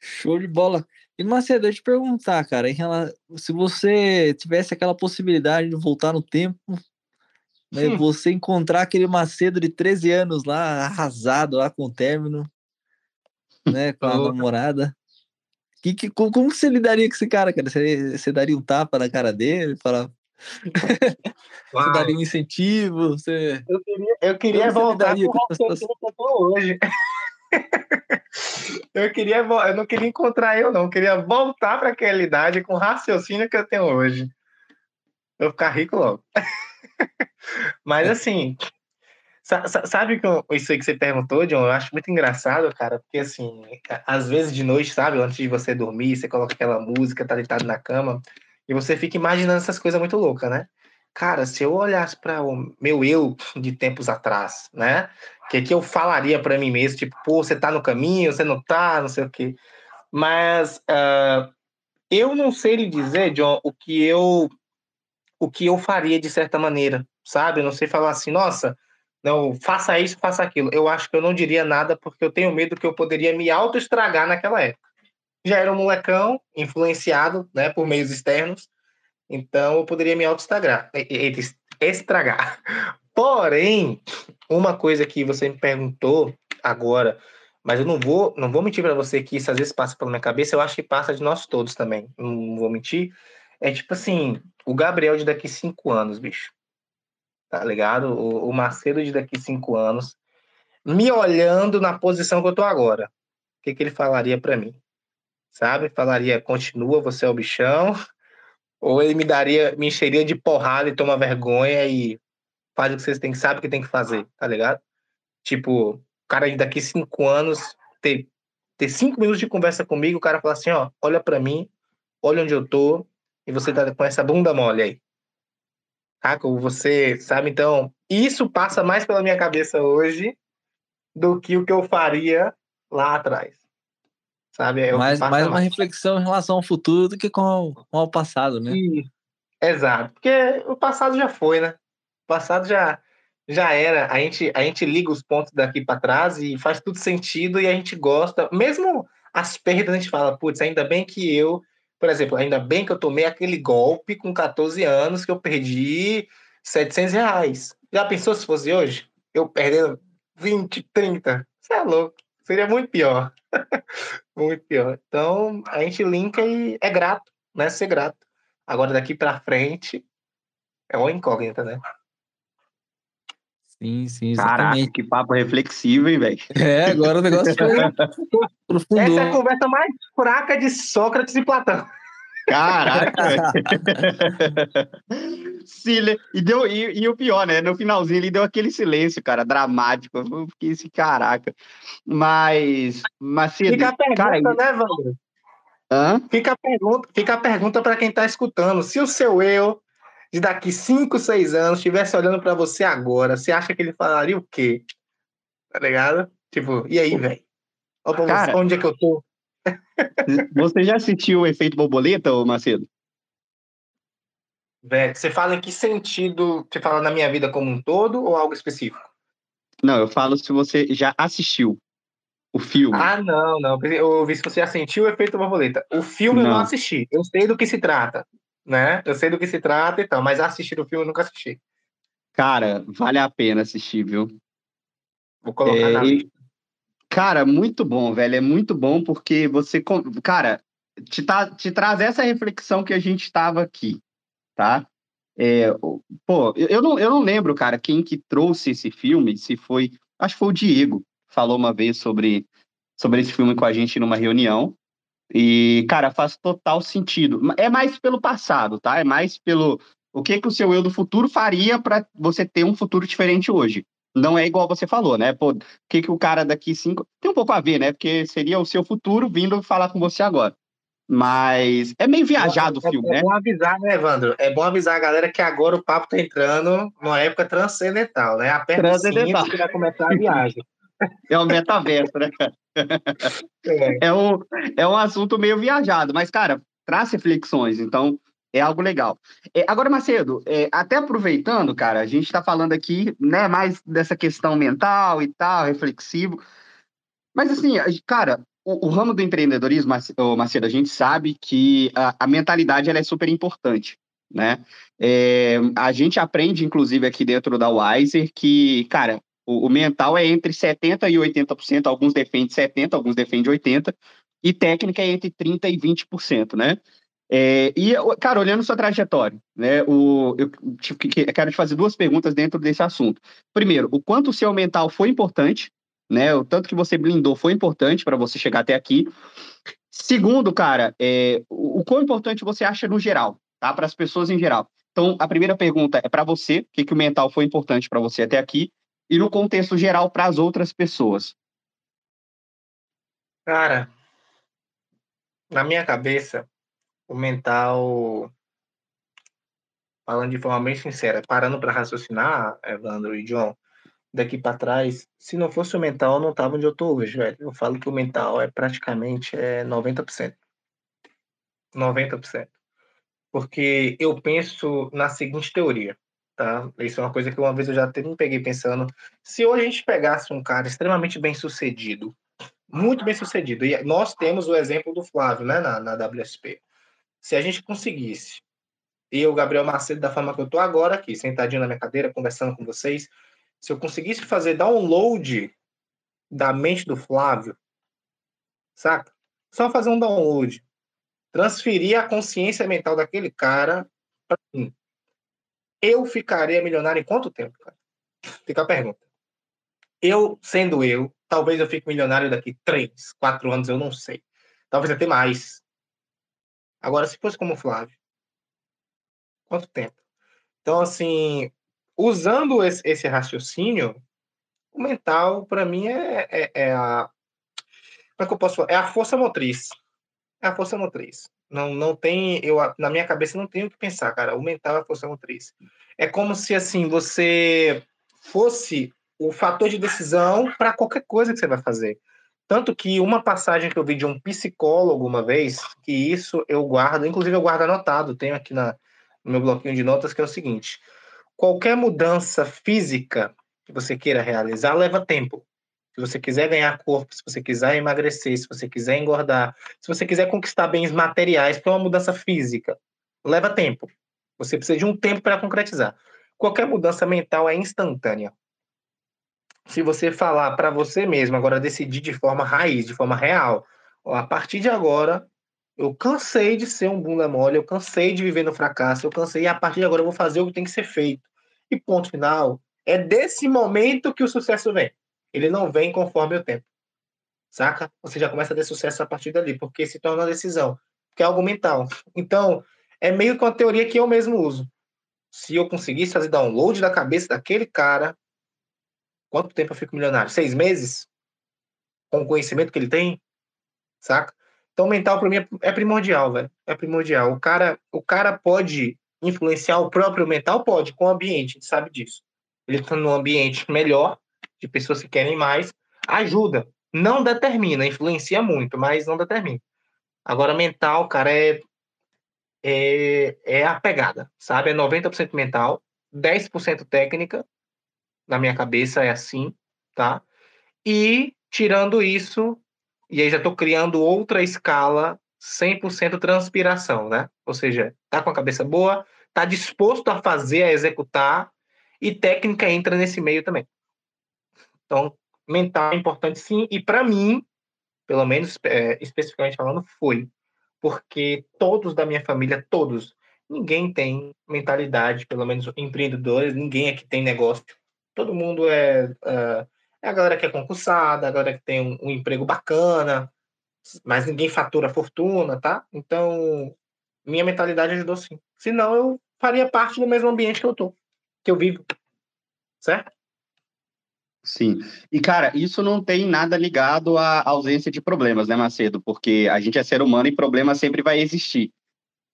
Show de bola. E Macedo, eu te perguntar, cara, em relação, se você tivesse aquela possibilidade de voltar no tempo, né, hum. você encontrar aquele Macedo de 13 anos lá, arrasado lá com o término, né, com a namorada. Que, que, como, como você lidaria com esse cara, cara? Você, você daria um tapa na cara dele? Falar, você daria um incentivo? Você... Eu queria, eu queria voltar com você hoje. eu queria, eu não queria encontrar eu, não. Eu queria voltar para aquela idade com o raciocínio que eu tenho hoje. Eu ficar rico logo. Mas assim, sabe isso aí que você perguntou, John? Eu acho muito engraçado, cara, porque assim, às vezes de noite, sabe, antes de você dormir, você coloca aquela música, tá deitado na cama, e você fica imaginando essas coisas muito loucas, né? Cara, se eu olhasse para o meu eu de tempos atrás, né? O que, que eu falaria para mim mesmo? Tipo, pô, você tá no caminho, você não tá, não sei o quê. Mas uh, eu não sei lhe dizer, John, o que eu o que eu faria de certa maneira, sabe? Eu não sei falar assim, nossa, não, faça isso, faça aquilo. Eu acho que eu não diria nada porque eu tenho medo que eu poderia me auto-estragar naquela época já era um molecão, influenciado né, por meios externos, então eu poderia me auto-estragar. Estragar. Porém, uma coisa que você me perguntou agora, mas eu não vou, não vou mentir para você que isso às vezes passa pela minha cabeça, eu acho que passa de nós todos também, não vou mentir. É tipo assim, o Gabriel de daqui cinco anos, bicho. Tá ligado? O, o Macedo de daqui cinco anos, me olhando na posição que eu tô agora. O que, que ele falaria para mim? sabe? Falaria, continua, você é o bichão. Ou ele me daria, me encheria de porrada e toma vergonha e faz o que vocês têm, sabe o que tem que fazer, tá ligado? Tipo, o cara daqui cinco anos ter, ter cinco minutos de conversa comigo, o cara fala assim, ó, olha para mim, olha onde eu tô, e você tá com essa bunda mole aí. Saca? Você, sabe? Então, isso passa mais pela minha cabeça hoje do que o que eu faria lá atrás sabe? É mais, mais uma reflexão em relação ao futuro do que com, com ao passado, né? exato, porque o passado já foi, né? O passado já já era. A gente a gente liga os pontos daqui para trás e faz tudo sentido e a gente gosta, mesmo as perdas a gente fala, putz, ainda bem que eu, por exemplo, ainda bem que eu tomei aquele golpe com 14 anos que eu perdi 700 reais. Já pensou se fosse hoje? Eu perdendo 20, 30? Você é louco. Seria muito pior. muito pior. Então, a gente linka e é grato. né? Ser grato. Agora, daqui para frente, é uma incógnita, né? Sim, sim, exatamente. Caraca, que papo reflexivo, hein, velho? É, agora o negócio foi profundou. Essa é a conversa mais fraca de Sócrates e Platão. Caraca! Sil... e, deu, e, e, o pior, né? No finalzinho ele deu aquele silêncio, cara, dramático. Eu fiquei assim, caraca. Mas. mas Fica a pergunta, cara, né, Wander? Hã? Fica a pergunta, fica a pergunta para quem está escutando. Se o seu eu de daqui 5, 6 anos estivesse olhando para você agora, você acha que ele falaria o quê? Tá ligado? Tipo, e aí, velho? Onde é que eu tô? Você já assistiu o efeito borboleta, ô Macedo? Velho, você fala em que sentido? Você fala na minha vida como um todo ou algo específico? Não, eu falo se você já assistiu o filme. Ah, não, não. Eu ouvi se você já sentiu o efeito borboleta. O filme não. eu não assisti. Eu sei do que se trata, né? Eu sei do que se trata e tal, mas assistir o filme eu nunca assisti. Cara, vale a pena assistir, viu? Vou colocar é, na. Cara, muito bom, velho. É muito bom porque você, cara, te, tá, te traz essa reflexão que a gente estava aqui, tá? É, pô, eu não, eu não lembro, cara, quem que trouxe esse filme, se foi, acho que foi o Diego, falou uma vez sobre, sobre esse filme com a gente numa reunião. E, cara, faz total sentido. É mais pelo passado, tá? É mais pelo o que que o seu eu do futuro faria para você ter um futuro diferente hoje não é igual você falou, né? Pô, o que, que o cara daqui cinco. Tem um pouco a ver, né? Porque seria o seu futuro vindo falar com você agora. Mas é meio viajado é, o filme, é, né? É bom avisar, né, Evandro? É bom avisar a galera que agora o papo tá entrando numa época transcendental, né? Aperta transcendental. que vai começar a viagem. É o metaverso, né, cara? É. É, um, é um assunto meio viajado, mas, cara, traz reflexões. Então, é algo legal. É, agora, Macedo, é, até aproveitando, cara, a gente está falando aqui, né, mais dessa questão mental e tal, reflexivo. Mas, assim, cara, o, o ramo do empreendedorismo, Macedo, a gente sabe que a, a mentalidade ela é super importante, né? É, a gente aprende, inclusive, aqui dentro da Wiser, que, cara, o, o mental é entre 70% e 80%, alguns defendem 70%, alguns defendem 80%, e técnica é entre 30% e 20%, né? É, e, cara, olhando sua trajetória, né, o, eu, eu quero te fazer duas perguntas dentro desse assunto. Primeiro, o quanto o seu mental foi importante, né, o tanto que você blindou foi importante para você chegar até aqui. Segundo, cara, é, o, o quão importante você acha no geral, tá, para as pessoas em geral. Então, a primeira pergunta é para você, o que, que o mental foi importante para você até aqui, e no contexto geral para as outras pessoas. Cara, na minha cabeça, o mental, falando de forma bem sincera, parando para raciocinar, Evandro e John, daqui para trás, se não fosse o mental, eu não tava onde eu tô hoje, velho. Eu falo que o mental é praticamente é 90%. 90%. Porque eu penso na seguinte teoria, tá? Isso é uma coisa que uma vez eu já até me peguei pensando. Se hoje a gente pegasse um cara extremamente bem sucedido, muito bem sucedido, e nós temos o exemplo do Flávio, né, na, na WSP se a gente conseguisse, eu, Gabriel Macedo, da forma que eu estou agora aqui, sentadinho na minha cadeira, conversando com vocês, se eu conseguisse fazer download da mente do Flávio, saca? Só fazer um download, transferir a consciência mental daquele cara para mim. Eu ficaria milionário em quanto tempo, cara? Fica a pergunta. Eu, sendo eu, talvez eu fique milionário daqui três, quatro anos, eu não sei. Talvez até mais. Agora, se fosse como o Flávio, quanto tempo? Então, assim, usando esse, esse raciocínio, o mental, para mim, é, é, é, a. Como é que eu posso falar? É a força motriz. É a força motriz. Não, não tem. Eu, na minha cabeça, não tenho o que pensar, cara. O mental é a força motriz. É como se, assim, você fosse o fator de decisão para qualquer coisa que você vai fazer. Tanto que uma passagem que eu vi de um psicólogo uma vez, que isso eu guardo, inclusive eu guardo anotado, tenho aqui na, no meu bloquinho de notas, que é o seguinte: qualquer mudança física que você queira realizar leva tempo. Se você quiser ganhar corpo, se você quiser emagrecer, se você quiser engordar, se você quiser conquistar bens materiais para uma mudança física, leva tempo. Você precisa de um tempo para concretizar. Qualquer mudança mental é instantânea se você falar para você mesmo, agora decidir de forma raiz, de forma real, a partir de agora Eu cansei de ser um bunda mole, eu cansei de viver no fracasso, eu cansei a partir de agora eu vou fazer o que tem que ser feito. E ponto final. É desse momento que o sucesso vem. Ele não vem conforme o tempo. Saca? Você já começa a ter sucesso a partir dali, porque se torna uma decisão, que é algo mental. Então, é meio que uma teoria que eu mesmo uso. Se eu conseguisse fazer download da cabeça daquele cara, quanto tempo eu fico milionário? Seis meses? Com o conhecimento que ele tem? Saca? Então, mental para mim é, é primordial, velho. É primordial. O cara, o cara pode influenciar o próprio mental? Pode, com o ambiente, a gente sabe disso. Ele está num ambiente melhor, de pessoas que querem mais, ajuda. Não determina, influencia muito, mas não determina. Agora, mental, cara, é, é, é a pegada, sabe? É 90% mental, 10% técnica, na minha cabeça é assim, tá? E, tirando isso, e aí já estou criando outra escala 100% transpiração, né? Ou seja, tá com a cabeça boa, tá disposto a fazer, a executar, e técnica entra nesse meio também. Então, mental é importante sim, e para mim, pelo menos é, especificamente falando, foi. Porque todos da minha família, todos, ninguém tem mentalidade, pelo menos empreendedores, ninguém aqui tem negócio. Todo mundo é, é é a galera que é concursada, a galera que tem um, um emprego bacana, mas ninguém fatura fortuna, tá? Então, minha mentalidade ajudou sim. Senão, eu faria parte do mesmo ambiente que eu tô, que eu vivo. Certo? Sim. E, cara, isso não tem nada ligado à ausência de problemas, né, Macedo? Porque a gente é ser humano e problema sempre vai existir.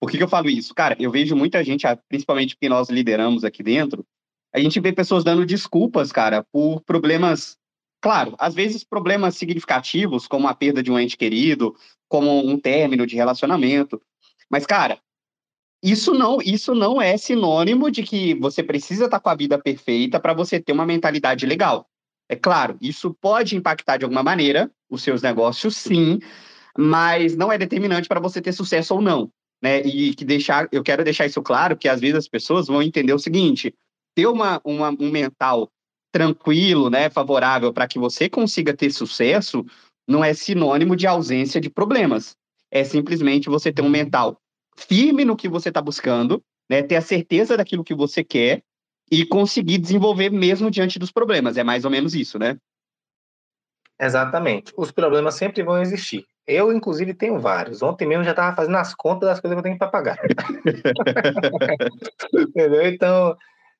Por que, que eu falo isso? Cara, eu vejo muita gente, principalmente porque nós lideramos aqui dentro, a gente vê pessoas dando desculpas, cara, por problemas, claro, às vezes problemas significativos, como a perda de um ente querido, como um término de relacionamento. Mas, cara, isso não, isso não é sinônimo de que você precisa estar com a vida perfeita para você ter uma mentalidade legal. É claro, isso pode impactar de alguma maneira os seus negócios, sim, mas não é determinante para você ter sucesso ou não. Né? E que deixar, eu quero deixar isso claro, que às vezes as pessoas vão entender o seguinte: ter uma, uma, um mental tranquilo, né, favorável para que você consiga ter sucesso, não é sinônimo de ausência de problemas. É simplesmente você ter um mental firme no que você está buscando, né, ter a certeza daquilo que você quer e conseguir desenvolver mesmo diante dos problemas. É mais ou menos isso, né? Exatamente. Os problemas sempre vão existir. Eu, inclusive, tenho vários. Ontem mesmo já estava fazendo as contas das coisas que eu tenho para pagar. Entendeu? Então,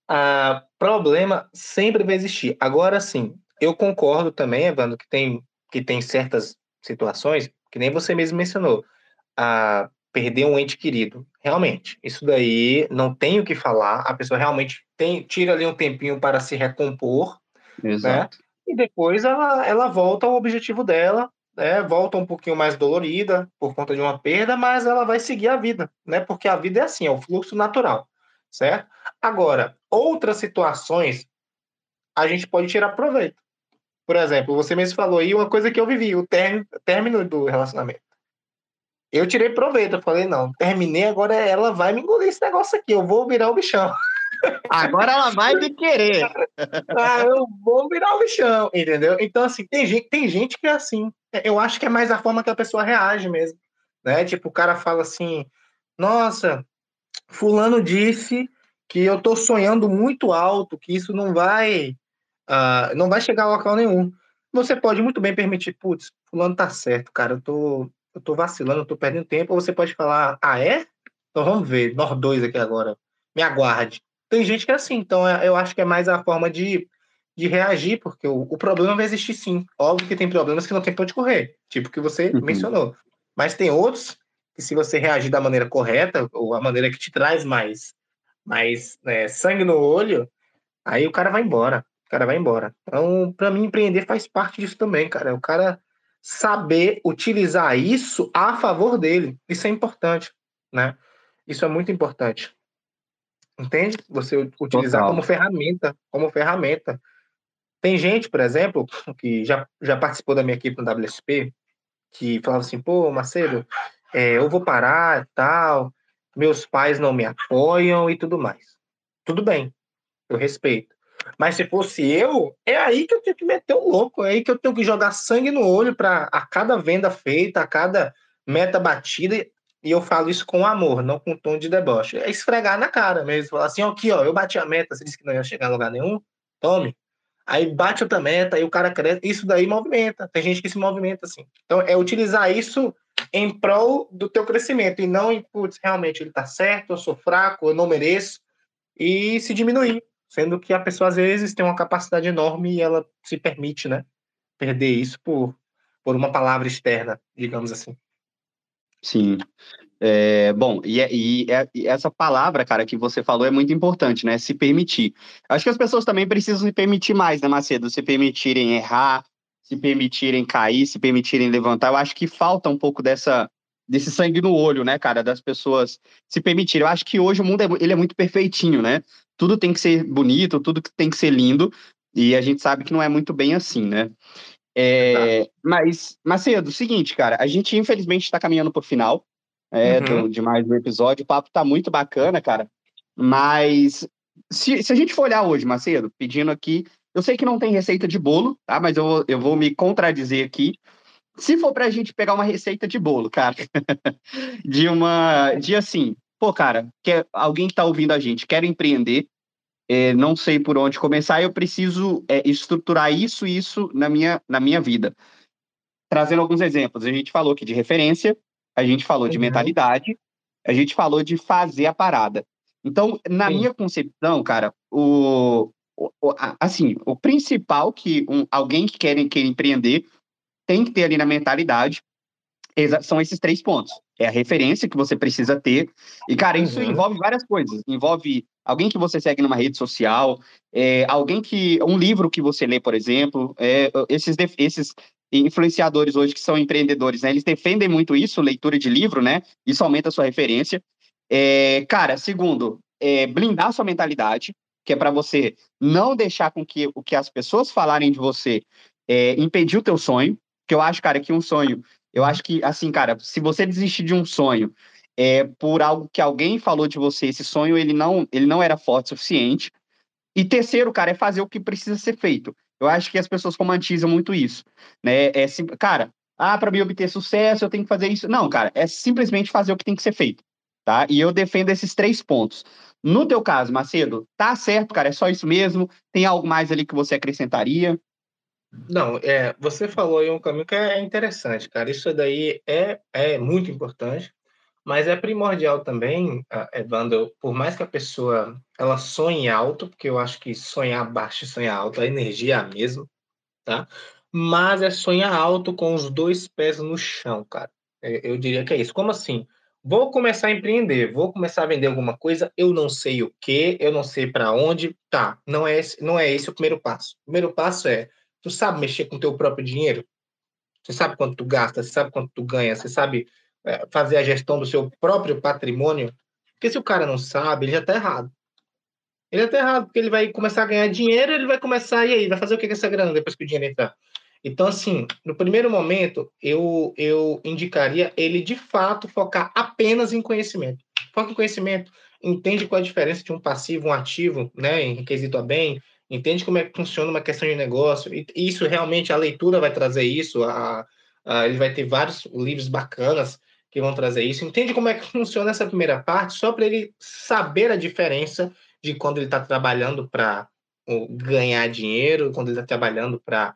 a problema sempre vai existir. Agora sim, eu concordo também, Evandro, que tem, que tem certas situações, que nem você mesmo mencionou, a perder um ente querido. Realmente, isso daí não tem o que falar, a pessoa realmente tem, tira ali um tempinho para se recompor, né? Exato. né? E depois ela, ela volta ao objetivo dela, né? Volta um pouquinho mais dolorida por conta de uma perda, mas ela vai seguir a vida, né? Porque a vida é assim, é o fluxo natural, certo? Agora, outras situações, a gente pode tirar proveito. Por exemplo, você mesmo falou aí uma coisa que eu vivi, o término do relacionamento. Eu tirei proveito, eu falei, não, terminei, agora ela vai me engolir esse negócio aqui, eu vou virar o bichão. Agora ela vai me querer. ah, eu vou virar o bichão, entendeu? Então, assim, tem gente, tem gente que é assim. Eu acho que é mais a forma que a pessoa reage mesmo. Né? Tipo, o cara fala assim, nossa, fulano disse que eu estou sonhando muito alto, que isso não vai uh, não vai chegar a local nenhum. Você pode muito bem permitir, putz, fulano tá certo, cara, eu tô, eu tô vacilando, eu tô perdendo tempo, ou você pode falar, ah, é? Então vamos ver, nós dois aqui agora, me aguarde. Tem gente que é assim, então é, eu acho que é mais a forma de, de reagir, porque o, o problema vai existir sim. Óbvio que tem problemas que não tem pra onde correr, tipo que você uhum. mencionou. Mas tem outros que se você reagir da maneira correta, ou a maneira que te traz mais mas né, sangue no olho, aí o cara vai embora. O cara vai embora. Então, para mim, empreender faz parte disso também, cara. O cara saber utilizar isso a favor dele. Isso é importante, né? Isso é muito importante. Entende? Você utilizar Total. como ferramenta, como ferramenta. Tem gente, por exemplo, que já, já participou da minha equipe no WSP, que falava assim, pô, Macedo, é, eu vou parar e tal, meus pais não me apoiam e tudo mais. Tudo bem, eu respeito. Mas se fosse eu, é aí que eu tenho que meter o louco, é aí que eu tenho que jogar sangue no olho para a cada venda feita, a cada meta batida, e eu falo isso com amor, não com tom de deboche. É esfregar na cara mesmo. Falar assim, aqui, ó, eu bati a meta, você disse que não ia chegar a lugar nenhum, tome. Aí bate outra meta, aí o cara cresce. Isso daí movimenta. Tem gente que se movimenta assim. Então, é utilizar isso em prol do teu crescimento e não em, putz, realmente ele tá certo, eu sou fraco, eu não mereço, e se diminuir. Sendo que a pessoa, às vezes, tem uma capacidade enorme e ela se permite, né? Perder isso por, por uma palavra externa, digamos assim. Sim. É, bom, e, é, e, é, e, essa palavra, cara, que você falou é muito importante, né? Se permitir. Acho que as pessoas também precisam se permitir mais, né, Macedo? Se permitirem errar, se permitirem cair, se permitirem levantar. Eu acho que falta um pouco dessa desse sangue no olho, né, cara, das pessoas se permitirem. Eu acho que hoje o mundo é, ele é muito perfeitinho, né? Tudo tem que ser bonito, tudo tem que ser lindo, e a gente sabe que não é muito bem assim, né? É, mas, Macedo, seguinte, cara, a gente infelizmente está caminhando para o final é, uhum. do, de mais um episódio. O papo tá muito bacana, cara. Mas se, se a gente for olhar hoje, Macedo, pedindo aqui, eu sei que não tem receita de bolo, tá? Mas eu, eu vou me contradizer aqui. Se for pra gente pegar uma receita de bolo, cara, de uma. De assim, pô, cara, quer, alguém que tá ouvindo a gente quer empreender, é, não sei por onde começar, eu preciso é, estruturar isso e isso na minha, na minha vida. Trazendo alguns exemplos, a gente falou aqui de referência, a gente falou uhum. de mentalidade, a gente falou de fazer a parada. Então, na Sim. minha concepção, cara, o, o, assim, o principal que um, alguém que quer, quer empreender tem que ter ali na mentalidade são esses três pontos. É a referência que você precisa ter. E, cara, isso uhum. envolve várias coisas. Envolve alguém que você segue numa rede social, é, alguém que. um livro que você lê, por exemplo. É, esses, esses influenciadores hoje que são empreendedores, né? Eles defendem muito isso, leitura de livro, né? Isso aumenta a sua referência. É, cara, segundo, é, blindar sua mentalidade, que é para você não deixar com que o que as pessoas falarem de você é, impedir o teu sonho. Que eu acho, cara, que um sonho, eu acho que, assim, cara, se você desistir de um sonho é, por algo que alguém falou de você, esse sonho ele não, ele não era forte o suficiente. E terceiro, cara, é fazer o que precisa ser feito. Eu acho que as pessoas romantizam muito isso, né? É, cara, ah, para me obter sucesso eu tenho que fazer isso. Não, cara, é simplesmente fazer o que tem que ser feito, tá? E eu defendo esses três pontos. No teu caso, Macedo, tá certo, cara, é só isso mesmo? Tem algo mais ali que você acrescentaria? Não, é, você falou aí um caminho que é interessante, cara. Isso daí é, é muito importante. Mas é primordial também, Evandro, por mais que a pessoa ela sonhe alto, porque eu acho que sonhar baixo e sonhar alto, a energia é a mesma, tá? Mas é sonhar alto com os dois pés no chão, cara. É, eu diria que é isso. Como assim? Vou começar a empreender, vou começar a vender alguma coisa, eu não sei o que, eu não sei para onde. Tá, não é, esse, não é esse o primeiro passo. O primeiro passo é, tu sabe mexer com teu próprio dinheiro? Você sabe quanto tu gasta, você sabe quanto tu ganha, você sabe é, fazer a gestão do seu próprio patrimônio, porque se o cara não sabe, ele já está errado. Ele está errado, porque ele vai começar a ganhar dinheiro, ele vai começar, e aí, vai fazer o que com essa grana depois que o dinheiro entrar? Então, assim, no primeiro momento, eu, eu indicaria ele, de fato, focar apenas em conhecimento. Foca em conhecimento, entende qual a diferença de um passivo, um ativo, né, em quesito a bem, entende como é que funciona uma questão de negócio, e isso realmente, a leitura vai trazer isso, a, a ele vai ter vários livros bacanas, que vão trazer isso. Entende como é que funciona essa primeira parte, só para ele saber a diferença de quando ele está trabalhando para ganhar dinheiro, quando ele está trabalhando para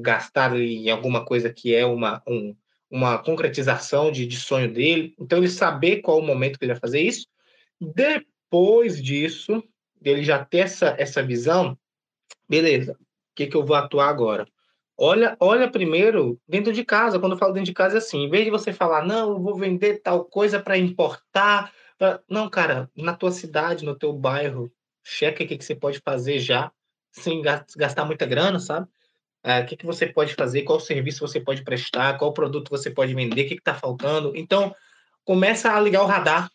gastar em alguma coisa que é uma, um, uma concretização de, de sonho dele. Então, ele saber qual o momento que ele vai fazer isso. Depois disso, ele já ter essa, essa visão, beleza, o que, que eu vou atuar agora? Olha, olha primeiro dentro de casa. Quando eu falo dentro de casa, é assim: em vez de você falar, não, eu vou vender tal coisa para importar. Pra... Não, cara, na tua cidade, no teu bairro, checa o que, que você pode fazer já, sem gastar muita grana, sabe? É, o que, que você pode fazer, qual serviço você pode prestar, qual produto você pode vender, o que está faltando. Então, começa a ligar o radar.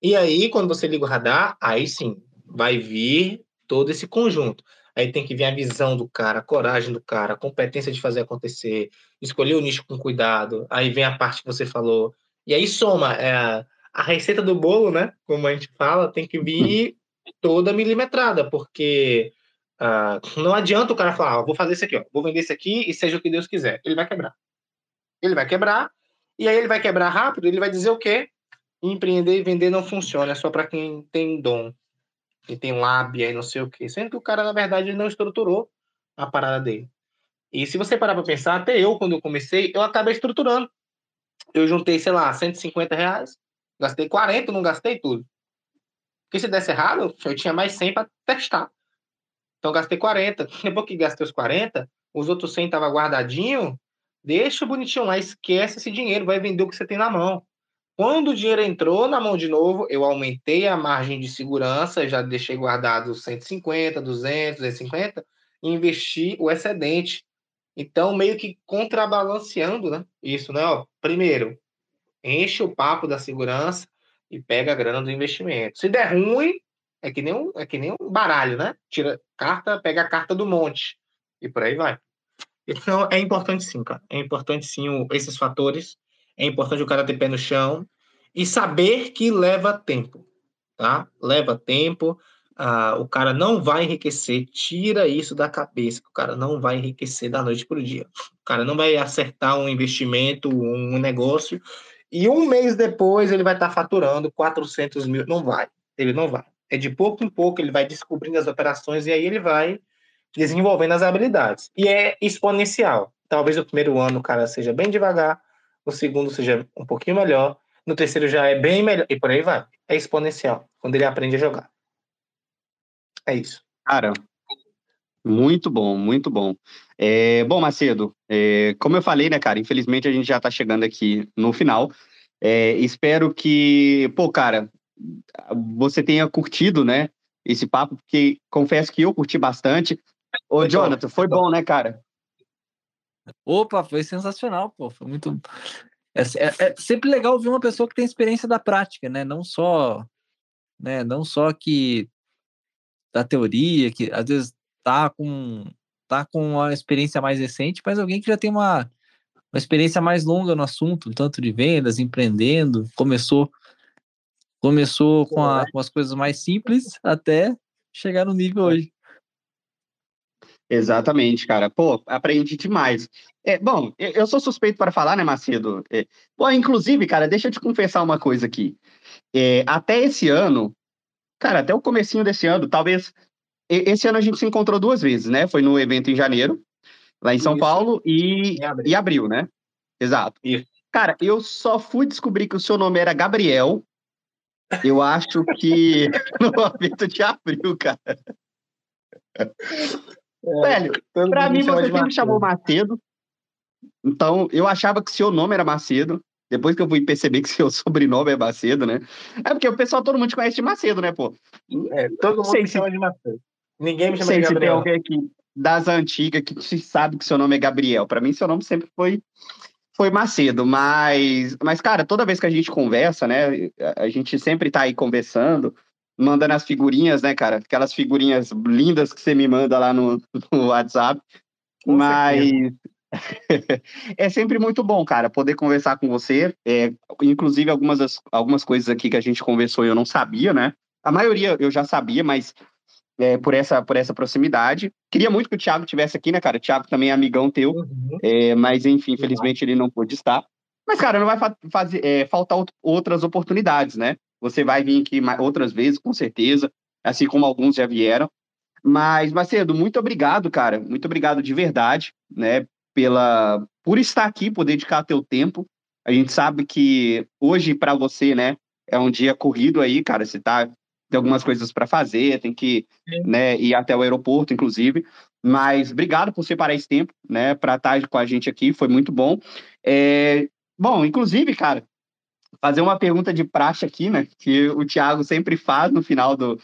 E aí, quando você liga o radar, aí sim, vai vir todo esse conjunto. Aí tem que ver a visão do cara, a coragem do cara, a competência de fazer acontecer, escolher o nicho com cuidado. Aí vem a parte que você falou. E aí soma é, a receita do bolo, né? Como a gente fala, tem que vir toda milimetrada, porque uh, não adianta o cara falar, ah, vou fazer isso aqui, ó, vou vender isso aqui e seja o que Deus quiser. Ele vai quebrar. Ele vai quebrar E aí ele vai quebrar rápido, ele vai dizer o quê? Empreender e vender não funciona, é só para quem tem dom, quem tem lábia e não sei o quê. Sendo que o cara, na verdade, não estruturou a parada dele. E se você parar para pensar, até eu, quando eu comecei, eu acabei estruturando. Eu juntei, sei lá, 150 reais, gastei 40, não gastei tudo. Porque se desse errado, eu tinha mais 100 para testar. Então gastei 40. Depois que gastei os 40, os outros 100 estavam guardadinho, deixa bonitinho lá, esquece esse dinheiro, vai vender o que você tem na mão. Quando o dinheiro entrou na mão de novo, eu aumentei a margem de segurança, já deixei guardado 150, 200, 250 e investi o excedente. Então, meio que contrabalanceando né? isso, né? Ó, primeiro, enche o papo da segurança e pega a grana do investimento. Se der ruim, é que nem um, é que nem um baralho, né? Tira carta, pega a carta do monte e por aí vai. Então, é importante sim, cara. É importante sim o, esses fatores. É importante o cara ter pé no chão e saber que leva tempo, tá? Leva tempo ah, o cara não vai enriquecer, tira isso da cabeça, o cara não vai enriquecer da noite para o dia. O cara não vai acertar um investimento, um negócio, e um mês depois ele vai estar tá faturando 400 mil. Não vai, ele não vai. É de pouco em pouco, ele vai descobrindo as operações e aí ele vai desenvolvendo as habilidades. E é exponencial. Talvez o primeiro ano o cara seja bem devagar, o segundo seja um pouquinho melhor, no terceiro já é bem melhor, e por aí vai. É exponencial, quando ele aprende a jogar. É isso. Cara, muito bom, muito bom. É, bom, Macedo, é, como eu falei, né, cara, infelizmente a gente já tá chegando aqui no final. É, espero que, pô, cara, você tenha curtido, né, esse papo, porque confesso que eu curti bastante. Ô, foi Jonathan, bom. foi bom, né, cara? Opa, foi sensacional, pô, foi muito... É, é, é sempre legal ver uma pessoa que tem experiência da prática, né, não só, né, não só que da teoria, que às vezes tá com tá com uma experiência mais recente, mas alguém que já tem uma, uma experiência mais longa no assunto, tanto de vendas, empreendendo, começou começou com, a, com as coisas mais simples até chegar no nível hoje. Exatamente, cara. Pô, aprendi demais. É, bom, eu sou suspeito para falar, né, Macedo? É, bom, inclusive, cara, deixa eu te confessar uma coisa aqui. É, até esse ano, Cara, até o comecinho desse ano, talvez. Esse ano a gente se encontrou duas vezes, né? Foi no evento em janeiro, lá em São Isso. Paulo, e, abril. e abril, né? Exato. Isso. Cara, eu só fui descobrir que o seu nome era Gabriel. Eu acho que no evento de abril, cara. É, Velho, pra mim você sempre chamou Macedo. Então, eu achava que seu nome era Macedo. Depois que eu fui perceber que seu sobrenome é Macedo, né? É porque o pessoal, todo mundo te conhece de Macedo, né, pô? É, todo mundo me chama se... de Macedo. Ninguém me chama de Gabriel. Se tem alguém aqui das antigas que sabe que seu nome é Gabriel. Para mim, seu nome sempre foi foi Macedo, mas, mas, cara, toda vez que a gente conversa, né, a gente sempre tá aí conversando, mandando as figurinhas, né, cara, aquelas figurinhas lindas que você me manda lá no, no WhatsApp, Com mas, é sempre muito bom, cara, poder conversar com você. É, inclusive, algumas, das, algumas coisas aqui que a gente conversou eu não sabia, né? A maioria eu já sabia, mas é, por, essa, por essa proximidade. Queria muito que o Thiago tivesse aqui, né, cara? O Thiago também é amigão teu, uhum. é, mas enfim, infelizmente ele não pôde estar. Mas, cara, não vai fa fazer, é, faltar outras oportunidades, né? Você vai vir aqui outras vezes, com certeza, assim como alguns já vieram. Mas, Macedo, muito obrigado, cara. Muito obrigado de verdade, né? pela por estar aqui, por dedicar teu tempo. A gente sabe que hoje para você, né, é um dia corrido aí, cara, você tá tem algumas coisas para fazer, tem que, né, ir até o aeroporto, inclusive. Mas obrigado por separar esse tempo, né, para estar com a gente aqui, foi muito bom. É, bom, inclusive, cara, fazer uma pergunta de praxe aqui, né, que o Thiago sempre faz no final do,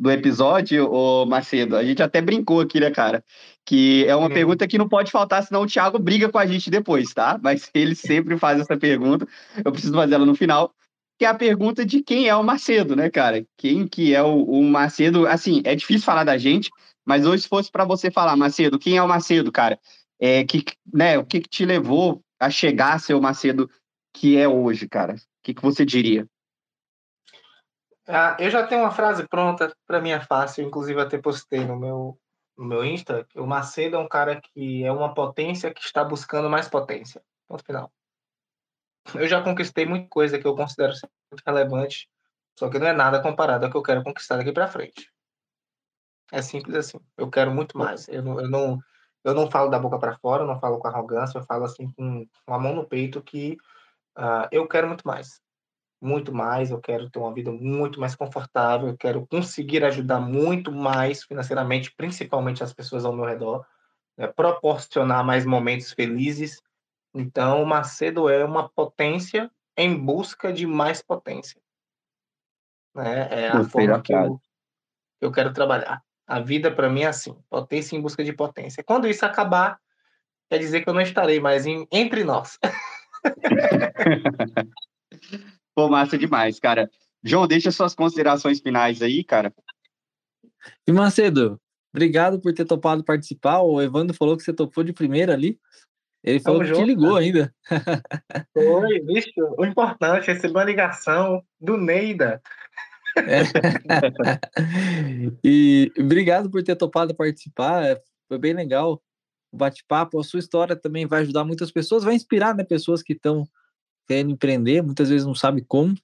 do episódio, o Macedo. A gente até brincou aqui, né, cara? Que é uma uhum. pergunta que não pode faltar, senão o Thiago briga com a gente depois, tá? Mas ele sempre faz essa pergunta. Eu preciso fazer ela no final. Que é a pergunta de quem é o Macedo, né, cara? Quem que é o, o Macedo? Assim, é difícil falar da gente, mas hoje, se fosse para você falar, Macedo, quem é o Macedo, cara? É, que, né, o que, que te levou a chegar a ser o Macedo que é hoje, cara? O que, que você diria? Ah, eu já tenho uma frase pronta, para mim é fácil, inclusive até postei no meu, no meu Insta. O Macedo é um cara que é uma potência que está buscando mais potência. Ponto final. eu já conquistei muita coisa que eu considero relevante, só que não é nada comparado ao que eu quero conquistar daqui para frente. É simples assim. Eu quero muito mais. Eu não, eu não, eu não falo da boca para fora, eu não falo com arrogância, eu falo assim com, com a mão no peito que uh, eu quero muito mais. Muito mais, eu quero ter uma vida muito mais confortável, eu quero conseguir ajudar muito mais financeiramente, principalmente as pessoas ao meu redor, né? proporcionar mais momentos felizes. Então, o Macedo é uma potência em busca de mais potência. Né? É a forma que eu, eu quero trabalhar. A vida para mim é assim, potência em busca de potência. Quando isso acabar, quer dizer que eu não estarei mais em, entre nós. Pô, massa demais, cara. João, deixa suas considerações finais aí, cara. E Macedo, obrigado por ter topado participar. O Evandro falou que você topou de primeira ali. Ele falou Tamo que junto, te ligou cara. ainda. Foi, bicho. O importante é receber uma ligação do Neida. É. e obrigado por ter topado participar, é, foi bem legal o bate-papo. A sua história também vai ajudar muitas pessoas, vai inspirar né, pessoas que estão querendo empreender, muitas vezes não sabem como.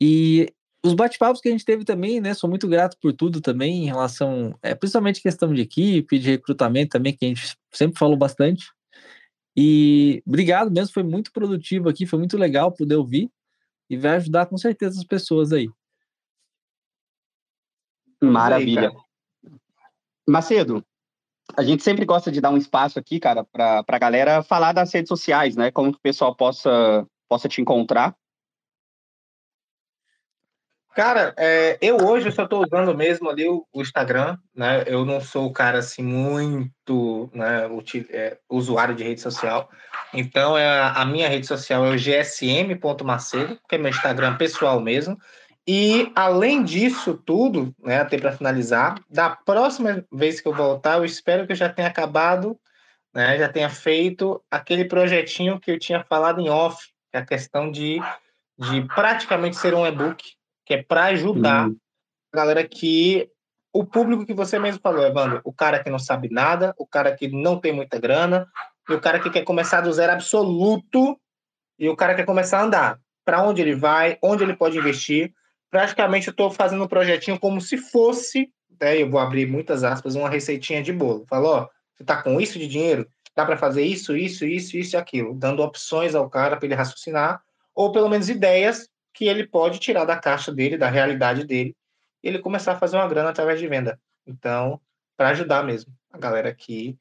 E os bate-papos que a gente teve também, né? Sou muito grato por tudo também em relação, é, principalmente questão de equipe, de recrutamento também, que a gente sempre falou bastante. E obrigado mesmo, foi muito produtivo aqui, foi muito legal poder ouvir e vai ajudar com certeza as pessoas aí. Maravilha. Macedo, a gente sempre gosta de dar um espaço aqui, cara, para a galera falar das redes sociais, né? Como que o pessoal possa, possa te encontrar. Cara, é, eu hoje só estou usando mesmo ali o, o, Instagram, né? Eu não sou o cara assim muito né, é, usuário de rede social. Então, é, a minha rede social é o gsm.macedo, que é meu Instagram pessoal mesmo. E, além disso tudo, né, até para finalizar, da próxima vez que eu voltar, eu espero que eu já tenha acabado, né, já tenha feito aquele projetinho que eu tinha falado em off, que é a questão de, de praticamente ser um e-book, que é para ajudar uhum. a galera que. O público que você mesmo falou, Evandro, o cara que não sabe nada, o cara que não tem muita grana, e o cara que quer começar do zero absoluto, e o cara que quer começar a andar. Para onde ele vai, onde ele pode investir praticamente eu estou fazendo um projetinho como se fosse, né, eu vou abrir muitas aspas, uma receitinha de bolo. Falou, ó, você está com isso de dinheiro? Dá para fazer isso, isso, isso, isso e aquilo, dando opções ao cara para ele raciocinar, ou pelo menos ideias que ele pode tirar da caixa dele, da realidade dele, e ele começar a fazer uma grana através de venda. Então, para ajudar mesmo a galera que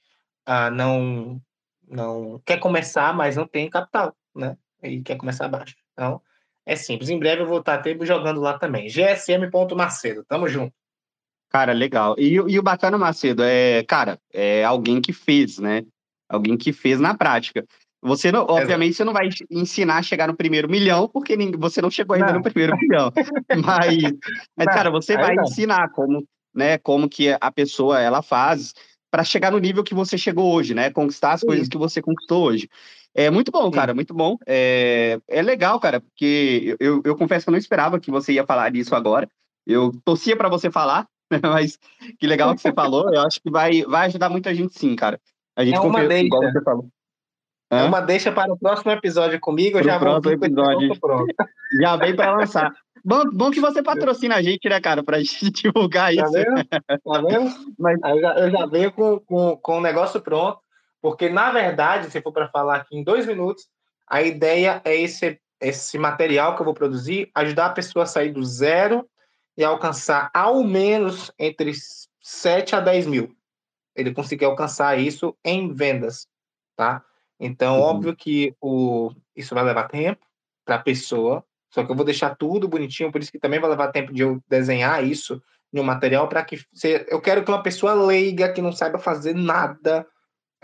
ah, não não quer começar, mas não tem capital, né? E quer começar abaixo. Então, é simples. Em breve eu vou estar até jogando lá também. gsm.macedo. Tamo junto. Cara, legal. E, e o bacana, Macedo, é, cara, é alguém que fez, né? Alguém que fez na prática. Você não, obviamente, Exato. você não vai ensinar a chegar no primeiro milhão, porque você não chegou ainda não. no primeiro milhão. Mas, mas não, cara, você vai não. ensinar como, né, como que a pessoa ela faz para chegar no nível que você chegou hoje, né? Conquistar as Sim. coisas que você conquistou hoje. É muito bom, cara, muito bom. É, é legal, cara, porque eu, eu confesso que eu não esperava que você ia falar disso agora. Eu torcia para você falar, mas que legal que você falou. Eu acho que vai, vai ajudar muita gente sim, cara. A gente é uma confia, deixa. igual você falou. É uma deixa para o próximo episódio comigo, eu já vou episódio. Já vem para lançar. Bom, bom que você patrocina a gente, né, cara, para a gente divulgar tá isso. Vendo? Tá vendo? Mas... Eu, já, eu já venho com, com, com o negócio pronto. Porque, na verdade, se for para falar aqui em dois minutos, a ideia é esse, esse material que eu vou produzir ajudar a pessoa a sair do zero e alcançar ao menos entre 7 a 10 mil. Ele conseguir alcançar isso em vendas, tá? Então, uhum. óbvio que o, isso vai levar tempo para a pessoa, só que eu vou deixar tudo bonitinho, por isso que também vai levar tempo de eu desenhar isso no material para que você, eu quero que uma pessoa leiga que não saiba fazer nada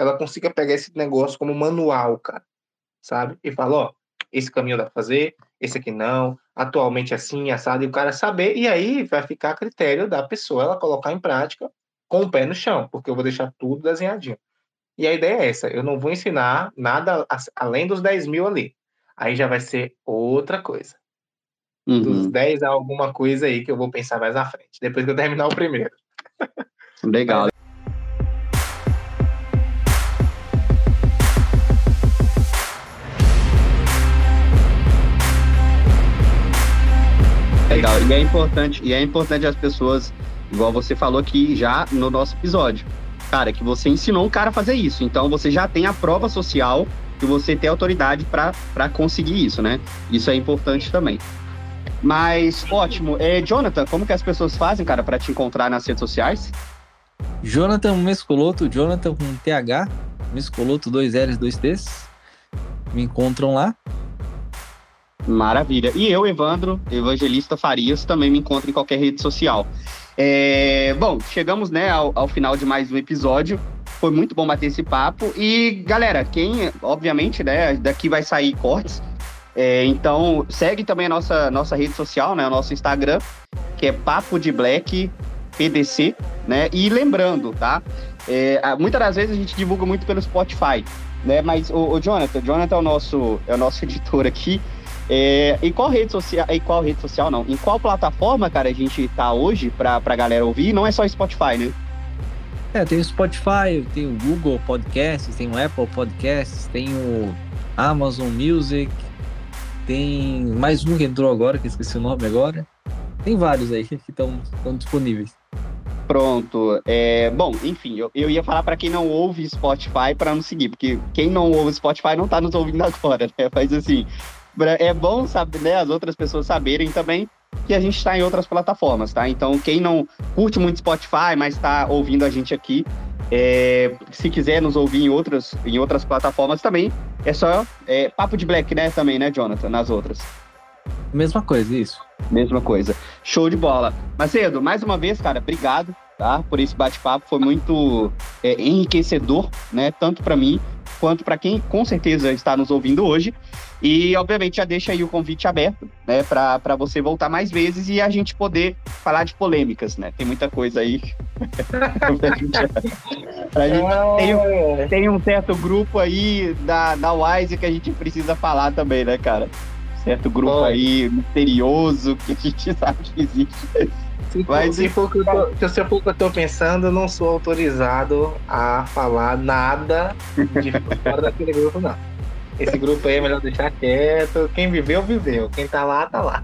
ela consiga pegar esse negócio como manual, cara, sabe? E falar, ó, esse caminho dá pra fazer, esse aqui não, atualmente é assim, assado, e o cara saber, e aí vai ficar a critério da pessoa ela colocar em prática com o pé no chão, porque eu vou deixar tudo desenhadinho. E a ideia é essa, eu não vou ensinar nada além dos 10 mil ali. Aí já vai ser outra coisa. Uhum. Dos 10 a alguma coisa aí que eu vou pensar mais à frente, depois que eu terminar o primeiro. Legal. Legal. E é importante, e é importante as pessoas, igual você falou aqui já no nosso episódio, cara, que você ensinou um cara a fazer isso. Então você já tem a prova social que você tem autoridade para conseguir isso, né? Isso é importante também. Mas, ótimo. É, Jonathan, como que as pessoas fazem, cara, para te encontrar nas redes sociais? Jonathan Mescoloto, Jonathan com TH, Mescoloto, dois L's, dois T's. Me encontram lá. Maravilha. E eu, Evandro, Evangelista Farias, também me encontro em qualquer rede social. É, bom, chegamos né, ao, ao, final de mais um episódio. Foi muito bom bater esse papo. E, galera, quem, obviamente, né, daqui vai sair cortes. É, então, segue também a nossa, nossa rede social, né, o nosso Instagram, que é Papo de Black PDC, né? E lembrando, tá? É, muitas das vezes a gente divulga muito pelo Spotify, né? Mas o, o Jonathan, o Jonathan é o nosso, é o nosso editor aqui. É, em qual rede social, em qual rede social não? Em qual plataforma, cara, a gente tá hoje pra, pra galera ouvir? Não é só Spotify, né? É, tem o Spotify, tem o Google Podcasts, tem o Apple Podcasts, tem o Amazon Music, tem mais um que entrou agora, que eu esqueci o nome agora. Tem vários aí que estão disponíveis. Pronto. É, bom, enfim, eu, eu ia falar para quem não ouve Spotify para não seguir, porque quem não ouve Spotify não tá nos ouvindo agora, né? Mas assim, é bom saber, né, as outras pessoas saberem também que a gente está em outras plataformas, tá? Então, quem não curte muito Spotify, mas está ouvindo a gente aqui, é, se quiser nos ouvir em outras, em outras plataformas também, é só é, Papo de Black, né? Também, né, Jonathan? Nas outras. Mesma coisa, isso. Mesma coisa. Show de bola. Macedo, mais uma vez, cara, obrigado, tá? Por esse bate-papo. Foi muito é, enriquecedor, né? Tanto para mim quanto para quem com certeza está nos ouvindo hoje. E, obviamente, já deixa aí o convite aberto, né, para você voltar mais vezes e a gente poder falar de polêmicas, né? Tem muita coisa aí. a gente, a gente tem, um, tem, um certo grupo aí da, da Wise que a gente precisa falar também, né, cara? Certo grupo oh. aí misterioso que a gente sabe que existe. Se, Mas, se, for que eu tô, se for que eu tô pensando, eu não sou autorizado a falar nada de fora daquele grupo, não. Esse grupo aí é melhor deixar quieto. Quem viveu, viveu. Quem tá lá, tá lá.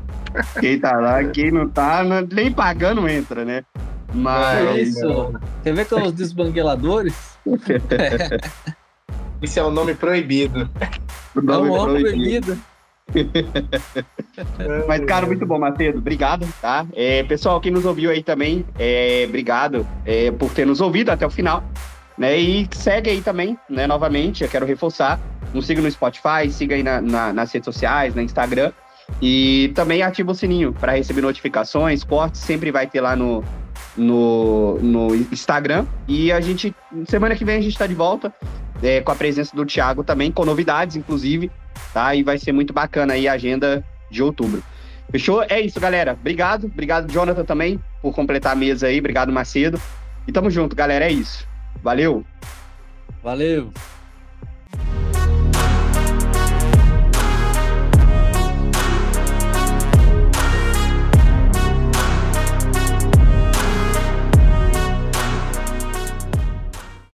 Quem tá lá, quem não tá, nem pagando entra, né? Mas. É isso. Quer ver que são os desbangueladores? Isso é o um nome proibido. O nome é um proibido. proibido. Mas, cara, muito bom, Macedo. Obrigado, tá? É, pessoal, quem nos ouviu aí também, é, obrigado é, por ter nos ouvido até o final. Né? E segue aí também, né? Novamente, eu quero reforçar. Nos siga no Spotify, siga aí na, na, nas redes sociais, no Instagram. E também ativa o sininho para receber notificações. Cortes sempre vai ter lá no, no, no Instagram. E a gente, semana que vem, a gente está de volta é, com a presença do Thiago também, com novidades, inclusive tá? E vai ser muito bacana aí a agenda de outubro. Fechou? É isso, galera. Obrigado. Obrigado, Jonathan, também, por completar a mesa aí. Obrigado, Macedo. E tamo junto, galera. É isso. Valeu. Valeu.